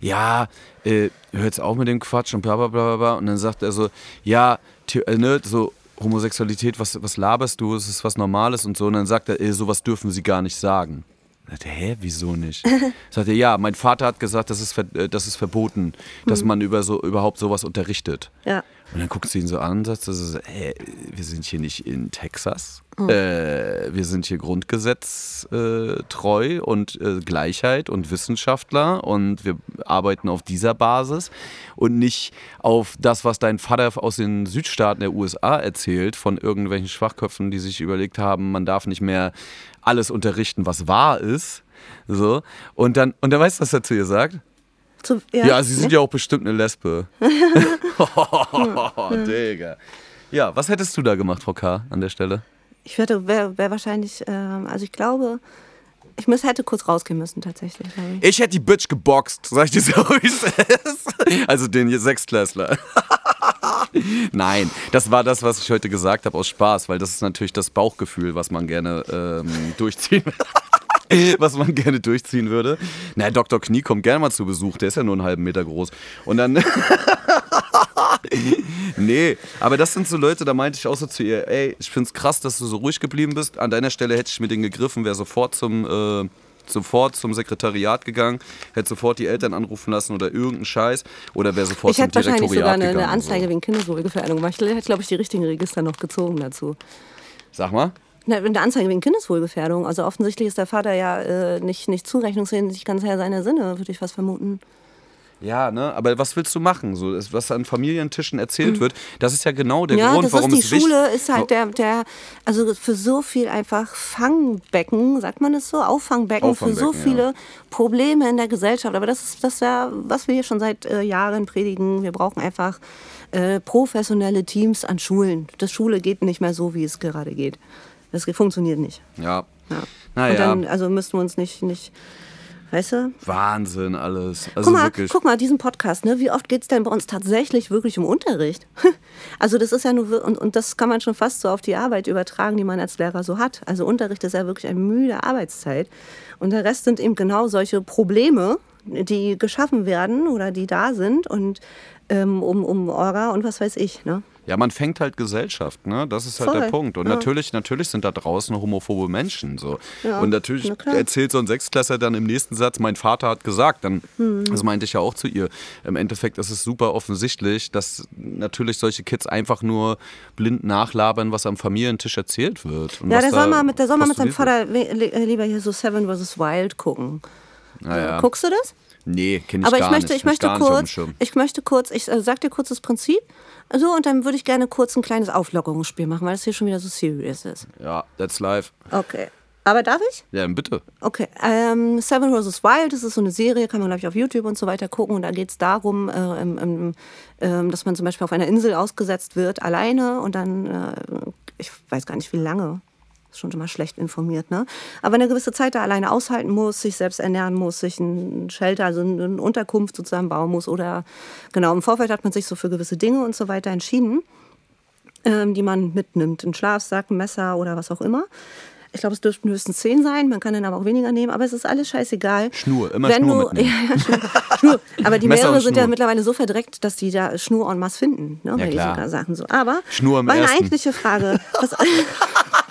ja, äh, jetzt auf mit dem Quatsch und bla bla bla bla. Und dann sagt er so, ja, äh, ne, so Homosexualität, was, was laberst du, es ist was Normales und so. Und dann sagt er, äh, sowas dürfen sie gar nicht sagen. Sagt er, hä, wieso nicht? *laughs* Sagt er, ja, mein Vater hat gesagt, das ist, äh, das ist verboten, dass man über so, überhaupt sowas unterrichtet. Ja. Und dann guckt sie ihn so an und sagt so, hey, wir sind hier nicht in Texas. Mhm. Äh, wir sind hier grundgesetztreu äh, und äh, Gleichheit und Wissenschaftler und wir arbeiten auf dieser Basis und nicht auf das, was dein Vater aus den Südstaaten der USA erzählt, von irgendwelchen Schwachköpfen, die sich überlegt haben, man darf nicht mehr alles unterrichten, was wahr ist. So. Und dann, und dann weißt du, was er zu ihr sagt? Zu, ja, ja, sie sind ja auch bestimmt eine Lesbe. oh, *laughs* Digga. Ja, was hättest du da gemacht, Frau K., an der Stelle? Ich wäre wär, wahrscheinlich, ähm, also ich glaube, ich müß, hätte kurz rausgehen müssen, tatsächlich. Ich. ich hätte die Bitch geboxt, sag ich dir so, *laughs* wie es ist. Also den Sechsklässler. *laughs* Nein, das war das, was ich heute gesagt habe, aus Spaß, weil das ist natürlich das Bauchgefühl, was man gerne ähm, durchziehen will. *laughs* was man gerne durchziehen würde. Na, Dr. Knie kommt gerne mal zu Besuch, der ist ja nur einen halben Meter groß. Und dann. *laughs* nee, aber das sind so Leute, da meinte ich auch so zu ihr, ey, ich find's krass, dass du so ruhig geblieben bist. An deiner Stelle hätte ich mir den gegriffen, wäre sofort zum. Äh, sofort zum Sekretariat gegangen, hätte sofort die Eltern anrufen lassen oder irgendeinen Scheiß oder wäre sofort ich zum Direktoriat gegangen. Ich hätte wahrscheinlich sogar eine, eine Anzeige so. wegen Kindeswohlgefährdung gemacht. Ich hätte, glaube ich, die richtigen Register noch gezogen dazu. Sag mal. Eine Anzeige wegen Kindeswohlgefährdung. Also offensichtlich ist der Vater ja äh, nicht, nicht zurechnungsfähig, ganz Herr seiner Sinne, würde ich fast vermuten. Ja, ne, aber was willst du machen? So, was an Familientischen erzählt mhm. wird, das ist ja genau der ja, Grund, warum ist die Schule ist halt der, der, also für so viel einfach Fangbecken, sagt man es so, Auffangbecken, Auffangbecken für so viele ja. Probleme in der Gesellschaft. Aber das ist das ja, was wir hier schon seit äh, Jahren predigen. Wir brauchen einfach äh, professionelle Teams an Schulen. Das Schule geht nicht mehr so, wie es gerade geht. Das funktioniert nicht. Ja. ja. Naja. Und dann, also müssten wir uns nicht, nicht Weißt du? Wahnsinn alles. Also guck, mal, wirklich. guck mal, diesen Podcast, ne? wie oft geht es denn bei uns tatsächlich wirklich um Unterricht? *laughs* Also das ist ja nur, und, und das kann man schon fast so auf die Arbeit übertragen, die man als Lehrer so hat. Also Unterricht ist ja wirklich eine müde Arbeitszeit. Und der Rest sind eben genau solche Probleme, die geschaffen werden oder die da sind und ähm, um, um Orga und was weiß ich. Ne? Ja, man fängt halt Gesellschaft, ne? Das ist halt Voll. der Punkt. Und ja. natürlich, natürlich sind da draußen homophobe Menschen so. Ja, und natürlich erzählt so ein Sechsklässler dann im nächsten Satz, mein Vater hat gesagt, dann, hm. das meinte ich ja auch zu ihr. Im Endeffekt ist es super offensichtlich, dass natürlich solche Kids einfach nur blind nachlabern, was am Familientisch erzählt wird. ja, der soll, mal mit, der soll mit seinem Vater lieber hier so Seven vs. Wild gucken. Ah, Guckst du das? Nee, kenne ich Aber gar ich möchte, nicht. ich möchte kurz, ich möchte kurz, ich äh, sag dir kurz das Prinzip. So, und dann würde ich gerne kurz ein kleines Auflockerungsspiel machen, weil das hier schon wieder so serious ist. Ja, that's live. Okay. Aber darf ich? Ja, bitte. Okay. Ähm, Seven vs. Wild, das ist so eine Serie, kann man, glaube ich, auf YouTube und so weiter gucken. Und da geht es darum, äh, ähm, äh, dass man zum Beispiel auf einer Insel ausgesetzt wird, alleine. Und dann, äh, ich weiß gar nicht, wie lange, schon immer schlecht informiert, ne? Aber eine gewisse Zeit da alleine aushalten muss, sich selbst ernähren muss, sich ein Shelter, also eine Unterkunft sozusagen bauen muss oder genau, im Vorfeld hat man sich so für gewisse Dinge und so weiter entschieden, ähm, die man mitnimmt, ein Schlafsack, ein Messer oder was auch immer. Ich glaube, es dürften höchstens zehn sein, man kann dann aber auch weniger nehmen, aber es ist alles scheißegal. Schnur, immer Wenn Schnur du, *laughs* ja, Schnur, Schnur. Aber die Meere sind ja mittlerweile so verdreckt, dass die da Schnur en masse finden, ne, ja, bei klar. Sachen so. Aber Schnur meine ersten. eigentliche Frage, was, *laughs*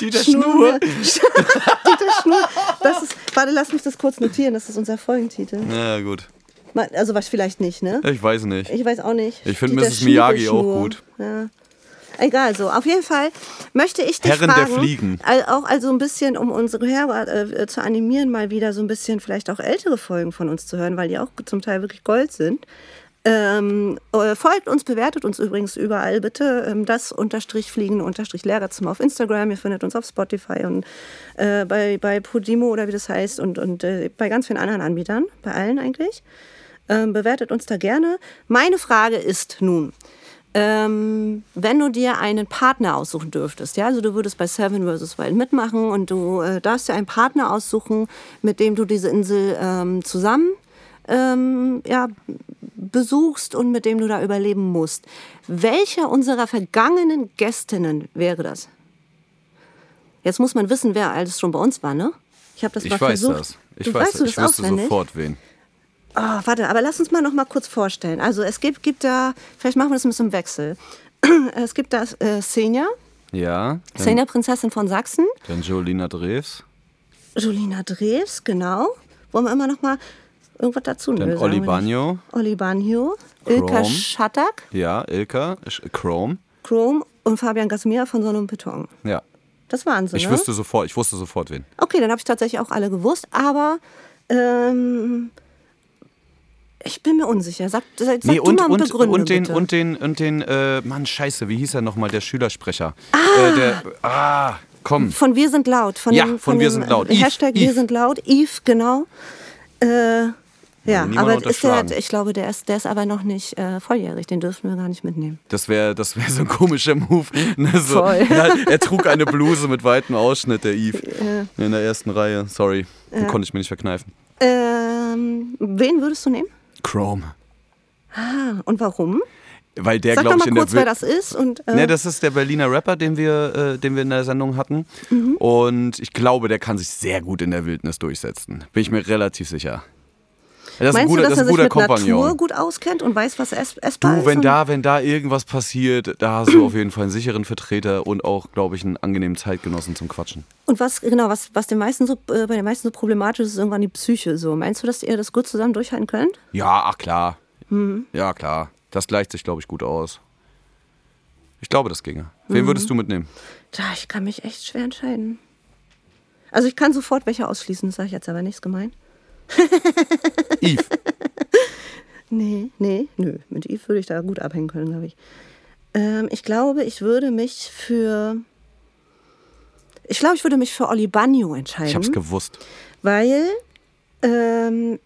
Dieter Schnur. *laughs* Dieter Schnur. Das ist, warte, lass mich das kurz notieren. Das ist unser Folgentitel. Ja, gut. Also was vielleicht nicht, ne? Ich weiß nicht. Ich weiß auch nicht. Ich finde Mrs. Miyagi auch gut. Ja. Egal, so. Auf jeden Fall möchte ich dich Herren fragen, der Fliegen. auch also ein bisschen, um unsere Hörer äh, zu animieren, mal wieder so ein bisschen vielleicht auch ältere Folgen von uns zu hören, weil die auch zum Teil wirklich Gold sind. Ähm, äh, folgt uns, bewertet uns übrigens überall bitte. Ähm, das unterstrich fliegende unterstrich Lehrerzimmer auf Instagram. Ihr findet uns auf Spotify und äh, bei, bei Podimo oder wie das heißt und, und äh, bei ganz vielen anderen Anbietern, bei allen eigentlich. Ähm, bewertet uns da gerne. Meine Frage ist nun, ähm, wenn du dir einen Partner aussuchen dürftest, ja, also du würdest bei Seven vs. Wild mitmachen und du äh, darfst dir einen Partner aussuchen, mit dem du diese Insel ähm, zusammen ähm, ja, besuchst und mit dem du da überleben musst. Welcher unserer vergangenen Gästinnen wäre das? Jetzt muss man wissen, wer alles schon bei uns war, ne? Ich habe das ich mal weiß versucht. Das. Ich du weiß weißt das. Ich auswendig? sofort wen. Oh, warte, aber lass uns mal noch mal kurz vorstellen. Also es gibt, gibt da, vielleicht machen wir das ein bisschen im Wechsel. *clears throat* Es gibt da äh, Senja. Ja. Senja, Prinzessin von Sachsen. Dann Jolina Drews. Jolina Drews, genau. Wollen wir immer noch mal irgendwas dazu Dann Olli Bagno. Olli Bagno. Ilka. Schattak, Ja, Ilka, Chrome. Chrome und Fabian Gasmier von Sonne und Beton. Ja. Das waren sie, Ich ne? wüsste sofort, ich wusste sofort wen. Okay, dann habe ich tatsächlich auch alle gewusst, aber ähm, ich bin mir unsicher. Sag, sag, Nee, und, mal und, Begründe, und den, bitte. und den, und den, äh, Mann, scheiße, wie hieß er nochmal, der Schülersprecher? Ah! Äh, der, ah, komm. Von Wir sind laut. Von Ja, dem, von Wir dem, sind laut. äh, Hashtag Wir Yves. sind laut. Eve, genau. Äh, ja, niemand aber ist der, ich glaube, der ist, der ist aber noch nicht äh, volljährig. Den dürfen wir gar nicht mitnehmen. Das wäre das wär so ein komischer Move. Ne, so, Voll. *laughs* Ja, er trug eine Bluse mit weitem Ausschnitt, der Eve. In der ersten Reihe. Sorry, den konnte ich mir nicht verkneifen. Ähm, wen würdest du nehmen? Chrome. Ah, und warum? Weil der, glaube mal ich, in der kurz, wer das ist. Und, äh, Ne, das ist der Berliner Rapper, den wir, äh, den wir in der Sendung hatten. Mhm. Und ich glaube, der kann sich sehr gut in der Wildnis durchsetzen. Bin ich mir relativ sicher. Das ist ein Meinst guter, du, dass das er ist sich mit Kompagnon. Natur gut auskennt und weiß, was ess essbar Du, ist? wenn und- da, wenn da irgendwas passiert, da hast du auf jeden Fall einen sicheren Vertreter und auch, glaube ich, einen angenehmen Zeitgenossen zum Quatschen. Und was genau, was, was den meisten so, äh, bei den meisten so problematisch ist, ist irgendwann die Psyche. So, meinst du, dass ihr das gut zusammen durchhalten könnt? Ja, ach klar. Mhm. Ja, klar. Das gleicht sich, glaube ich, gut aus. Ich glaube, das ginge. Mhm. Wen würdest du mitnehmen? Tja, ich kann mich echt schwer entscheiden. Also ich kann sofort welche ausschließen, das sage ich jetzt aber nichts gemein. *laughs* Yves. Nee, nee, nö. Mit Yves würde ich da gut abhängen können, glaube ich. Ähm, ich glaube, ich würde mich für. Ich glaube, ich würde mich für Oli Bagno entscheiden. Ich hab's gewusst. Weil ähm,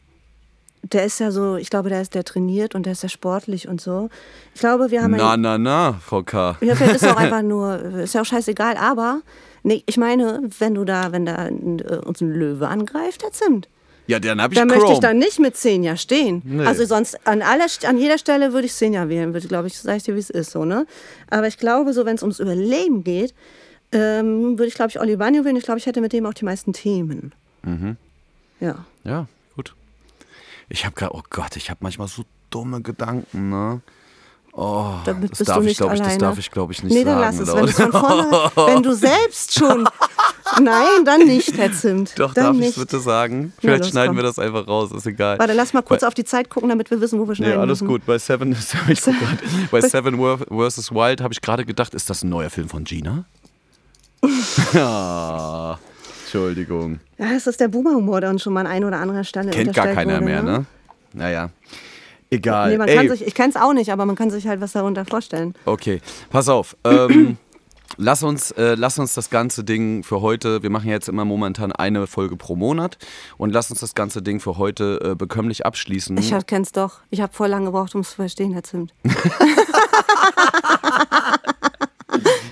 der ist ja so, ich glaube, der ist der trainiert und der ist sehr sportlich und so. Ich glaube, wir haben Na, na, na, Frau K. Ja, vielleicht ist auch *laughs* einfach nur, ist ja auch scheißegal, aber nee, ich meine, wenn du da, wenn da äh, uns ein Löwe angreift, der Zimt. Ja, dann hab ich Da Chrome. möchte ich dann nicht mit Senja stehen. Nee. Also sonst an, aller, an jeder Stelle würde ich Senja wählen, würde glaube ich, sag ich dir, wie es ist, so, ne? Aber ich glaube, so wenn es ums Überleben geht, ähm, würde ich, glaube ich, Oli Bagno wählen. Ich glaube, ich hätte mit dem auch die meisten Themen. Mhm. Ja. Ja, gut. Ich habe gerade, oh Gott, ich habe manchmal so dumme Gedanken, ne? Oh, Damit das bist darf du ich, ich, das darf ich, glaube ich, nicht nee, sagen. dann lass es. Wenn, von vorne, *laughs* wenn du selbst schon. Nein, dann nicht, Herr Zimt. Doch, dann darf ich es bitte sagen? Ja, Vielleicht los, schneiden komm. wir das einfach raus, ist egal. Warte, lass mal kurz Bei- auf die Zeit gucken, damit wir wissen, wo wir schneiden alles müssen. gut. Bei Seven, *laughs* ich guck grad, bei Seven vs. Wild habe ich gerade gedacht, ist das ein neuer Film von Gina? *laughs* ah, Entschuldigung. Ja, es ist der Boomer-Humor, der uns schon mal an ein oder anderer Stelle Kennt gar keiner wurde, mehr, ne? Naja. Egal. Nee, man Ey, kann sich, ich kenne es auch nicht, aber man kann sich halt was darunter vorstellen. Okay, pass auf. Ähm, *clears throat* lass, uns, äh, lass uns das ganze Ding für heute, wir machen jetzt immer momentan eine Folge pro Monat und lass uns das ganze Ding für heute äh, bekömmlich abschließen. Ich kenn's doch. Ich habe voll lange gebraucht, um es zu verstehen, Herr Zimt. *laughs* *laughs*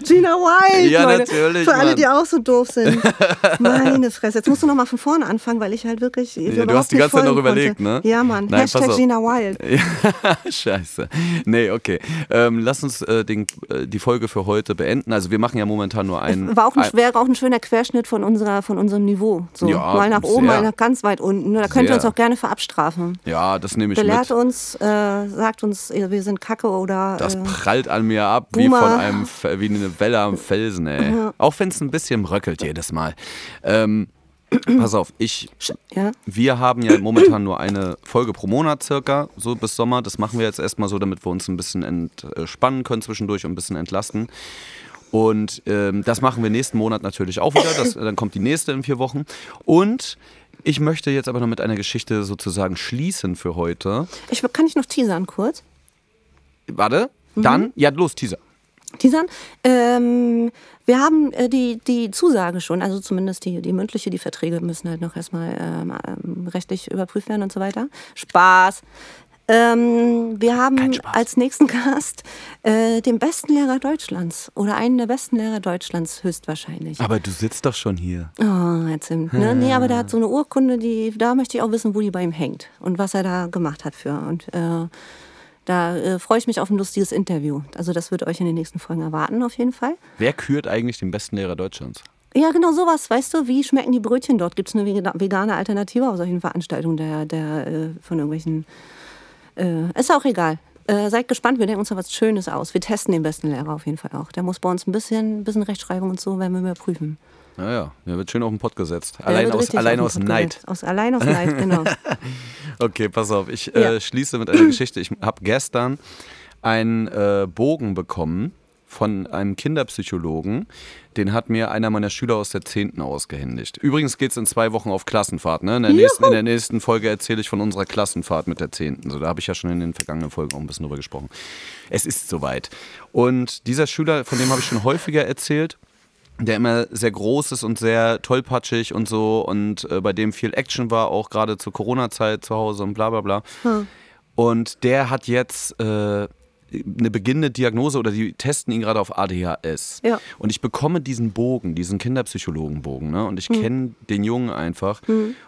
Gina Wild, Ja, Leute. natürlich, Für alle, Mann. die auch so doof sind. *laughs* Meine Fresse. Jetzt musst du noch mal von vorne anfangen, weil ich halt wirklich. Ja, du hast die ganze Zeit noch überlegt, ne? Ja, Mann. Nein, Hashtag. Gina Wild. *laughs* Scheiße. Nee, okay. Ähm, lass uns äh, den, äh, die Folge für heute beenden. Also wir machen ja momentan nur einen. War auch ein, wäre auch ein schöner Querschnitt von, unserer, von unserem Niveau. So, Ja, mal nach oben, sehr. mal nach ganz weit unten. Ne? Da könnt ihr Sehr. uns auch gerne für abstrafen. ja, das nehme ich Belehrt mit. uns, äh, sagt uns, wir sind kacke oder. Das äh, prallt an mir ab wie Boomer. von einem wie eine Welle am Felsen, ey. Auch wenn es ein bisschen bröckelt jedes Mal. Ähm, *clears throat* pass auf, ich ja. Wir haben ja momentan nur eine Folge pro Monat circa, so bis Sommer. Das machen wir jetzt erstmal so, damit wir uns ein bisschen entspannen können zwischendurch und ein bisschen entlasten. Und ähm, das machen wir nächsten Monat natürlich auch wieder. Das, dann kommt die nächste in vier Wochen. Und ich möchte jetzt aber noch mit einer Geschichte sozusagen schließen für heute. Ich, kann ich noch teasern kurz? Warte, dann, ja, los, Teaser. Teasern. Ähm, wir haben äh, die, die Zusage schon, also zumindest die, die mündliche, die Verträge müssen halt noch erstmal ähm, ähm, rechtlich überprüft werden und so weiter. Spaß. Ähm, wir haben als nächsten Gast äh, den besten Lehrer Deutschlands oder einen der besten Lehrer Deutschlands höchstwahrscheinlich. Aber du sitzt doch schon hier. Oh, jetzt ne? Nee, aber der hat so eine Urkunde, die, da möchte ich auch wissen, wo die bei ihm hängt und was er da gemacht hat für. Und äh, da äh, freue ich mich auf ein lustiges Interview. Also das wird euch in den nächsten Folgen erwarten, auf jeden Fall. Wer kürt eigentlich den besten Lehrer Deutschlands? Ja, genau sowas. Weißt du, wie schmecken die Brötchen dort? Gibt es eine vega- vegane Alternative auf solchen Veranstaltungen der, der, äh, von irgendwelchen... Äh, ist auch egal. Äh, seid gespannt, wir denken uns da was Schönes aus. Wir testen den besten Lehrer auf jeden Fall auch. Der muss bei uns ein bisschen, bisschen Rechtschreibung und so, werden wir überprüfen. Naja, der wird schön auf den Pott gesetzt. Der Allein aus, allein aus Neid. gesetzt. Aus, allein aus Neid, *laughs* genau. Okay, pass auf. Ich Ja. äh, schließe mit einer *clears throat* Geschichte. Ich habe gestern einen äh, Bogen bekommen von einem Kinderpsychologen. Den hat mir einer meiner Schüler aus der 10. ausgehändigt. Übrigens geht es in zwei Wochen auf Klassenfahrt. Ne? In, der nächsten, in der nächsten Folge erzähle ich von unserer Klassenfahrt mit der 10. So, da habe ich ja schon in den vergangenen Folgen auch ein bisschen drüber gesprochen. Es ist soweit. Und dieser Schüler, von dem habe ich schon häufiger erzählt, der immer sehr groß ist und sehr tollpatschig und so und äh, bei dem viel Action war, auch gerade zur Corona-Zeit zu Hause und bla bla bla. Und der hat jetzt äh, eine beginnende Diagnose oder die testen ihn gerade auf ADHS. Ja. Und ich bekomme diesen Bogen, diesen Kinderpsychologenbogen, ne? Und ich Hm. kenne den Jungen einfach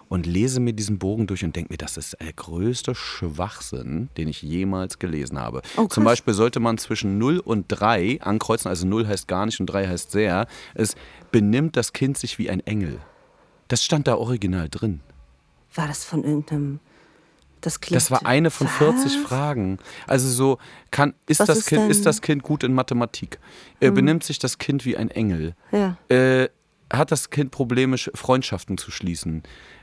und lese mir diesen Bogen durch und denke mir, das ist der größte Schwachsinn, den ich jemals gelesen habe. Oh, Zum. Beispiel sollte man zwischen 0 und 3 ankreuzen, also 0 heißt gar nicht und 3 heißt sehr, es benimmt das Kind sich wie ein Engel. Das stand da original drin. War das von irgendeinem. Das. Das war eine von 40 Was? Fragen. Also so, kann, ist, Was das ist kind, denn- ist das Kind gut in Mathematik? Äh, benimmt sich das Kind wie ein Engel? Ja. Äh, hat das Kind Probleme, Sch- Freundschaften zu schließen?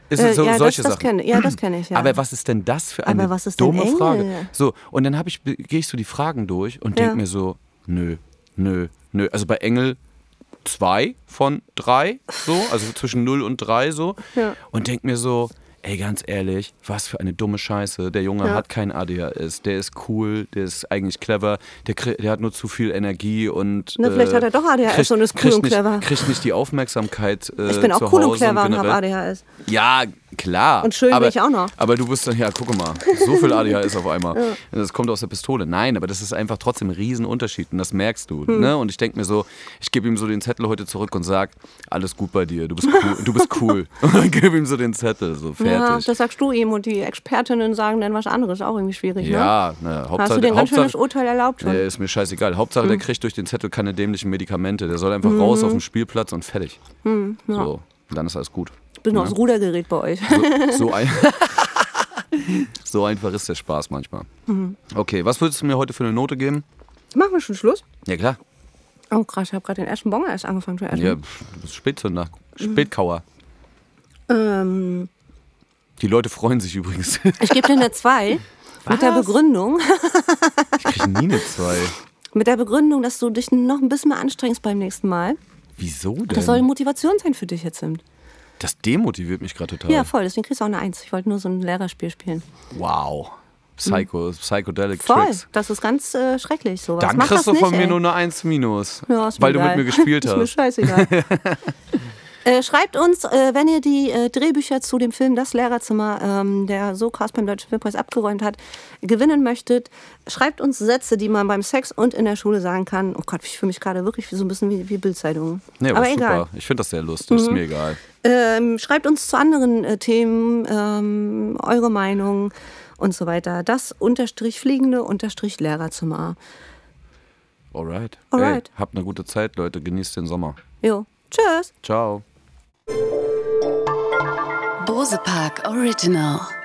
Ist Äh, es so, ja, das- solche das Sachen. kenne- ja, das kenne ich, ja. Aber was ist denn das für eine dumme? Frage? So, und dann gehe ich so die Fragen durch und denke mir so, nö, nö, nö. Also bei Engel zwei von drei, so, also zwischen 0 und 3 so. Und denke mir so, ey, ganz ehrlich, was für eine dumme Scheiße. Der Junge Ja. hat kein ADHS, der ist cool, der ist eigentlich clever, der, der hat nur zu viel Energie und. Na, vielleicht hat er doch ADHS kriegt- und ist cool und nicht, clever. Kriegt nicht die Aufmerksamkeit. Äh, Ich bin auch cool und Hause clever und generell. habe ADHS. Ja, klar. Und schön bin aber, ich auch noch. Aber du bist dann, ja, guck mal, so viel ADHS auf einmal. *laughs* Das kommt aus der Pistole. Nein, aber das ist einfach trotzdem ein Riesenunterschied und das merkst du. Hm. Ne? Und ich denke mir so, ich gebe ihm so den Zettel heute zurück und sag, alles gut bei dir, du bist cool. Du bist cool. *laughs* und dann gebe ihm so den Zettel, so Ja, fertig. das sagst du ihm und die Expertinnen sagen dann was anderes. Auch irgendwie schwierig, ne? Ja, na, Hast Hauptsache, du dir ein ganz schönes Urteil erlaubt schon? nee, ist mir scheißegal. Hauptsache, Hm. der kriegt durch den Zettel keine dämlichen Medikamente. Der soll einfach Mhm. raus auf den Spielplatz und fertig. So, und dann ist alles gut. Ich bin Ja. aufs Rudergerät bei euch. So, *laughs* ein *laughs* so einfach ist der Spaß manchmal. Mhm. Okay, was würdest du mir heute für eine Note geben? Machen wir schon Schluss? Ja, klar. Oh krass, ich habe gerade den ersten Bonger erst angefangen zu essen. Ja, pff, du bist Spätzünder. Spätkauer. Ähm, Die Leute freuen sich übrigens. ich gebe dir eine 2 *laughs* mit der? Begründung, Ich kriege nie eine 2. mit der Begründung, dass du dich noch ein bisschen mehr anstrengst beim nächsten Mal. Wieso denn? Das soll Motivation sein für dich jetzt. Das demotiviert mich gerade total. Ja, voll. Deswegen kriegst du auch eine 1. Ich wollte nur so ein Lehrerspiel spielen. Wow. Psycho, Psychedelic Voll. Tricks. Das ist ganz äh, schrecklich. Sowas. Dann Mach kriegst du von mir ey. nur eine 1 minus. Ja, mir weil du mit egal. mir gespielt *laughs* ist mir hast. scheißegal. *laughs* Äh, schreibt uns, äh, wenn ihr die äh, Drehbücher zu dem Film Das Lehrerzimmer, ähm, der so krass beim Deutschen Filmpreis abgeräumt hat, gewinnen möchtet. Schreibt uns Sätze, die man beim Sex und in der Schule sagen kann. Oh Gott, ich fühle mich gerade wirklich so ein bisschen wie, wie Bildzeitungen. Nee, aber, aber super. egal. Mhm. Ich finde das sehr lustig. Ist mir egal. Ähm, schreibt uns zu anderen äh, Themen ähm, eure Meinung und so weiter. Das unterstrich fliegende unterstrich Lehrerzimmer. Alright. Alright. Ey, habt eine gute Zeit, Leute. Genießt den Sommer. Jo, tschüss. Ciao. Bosepark Original.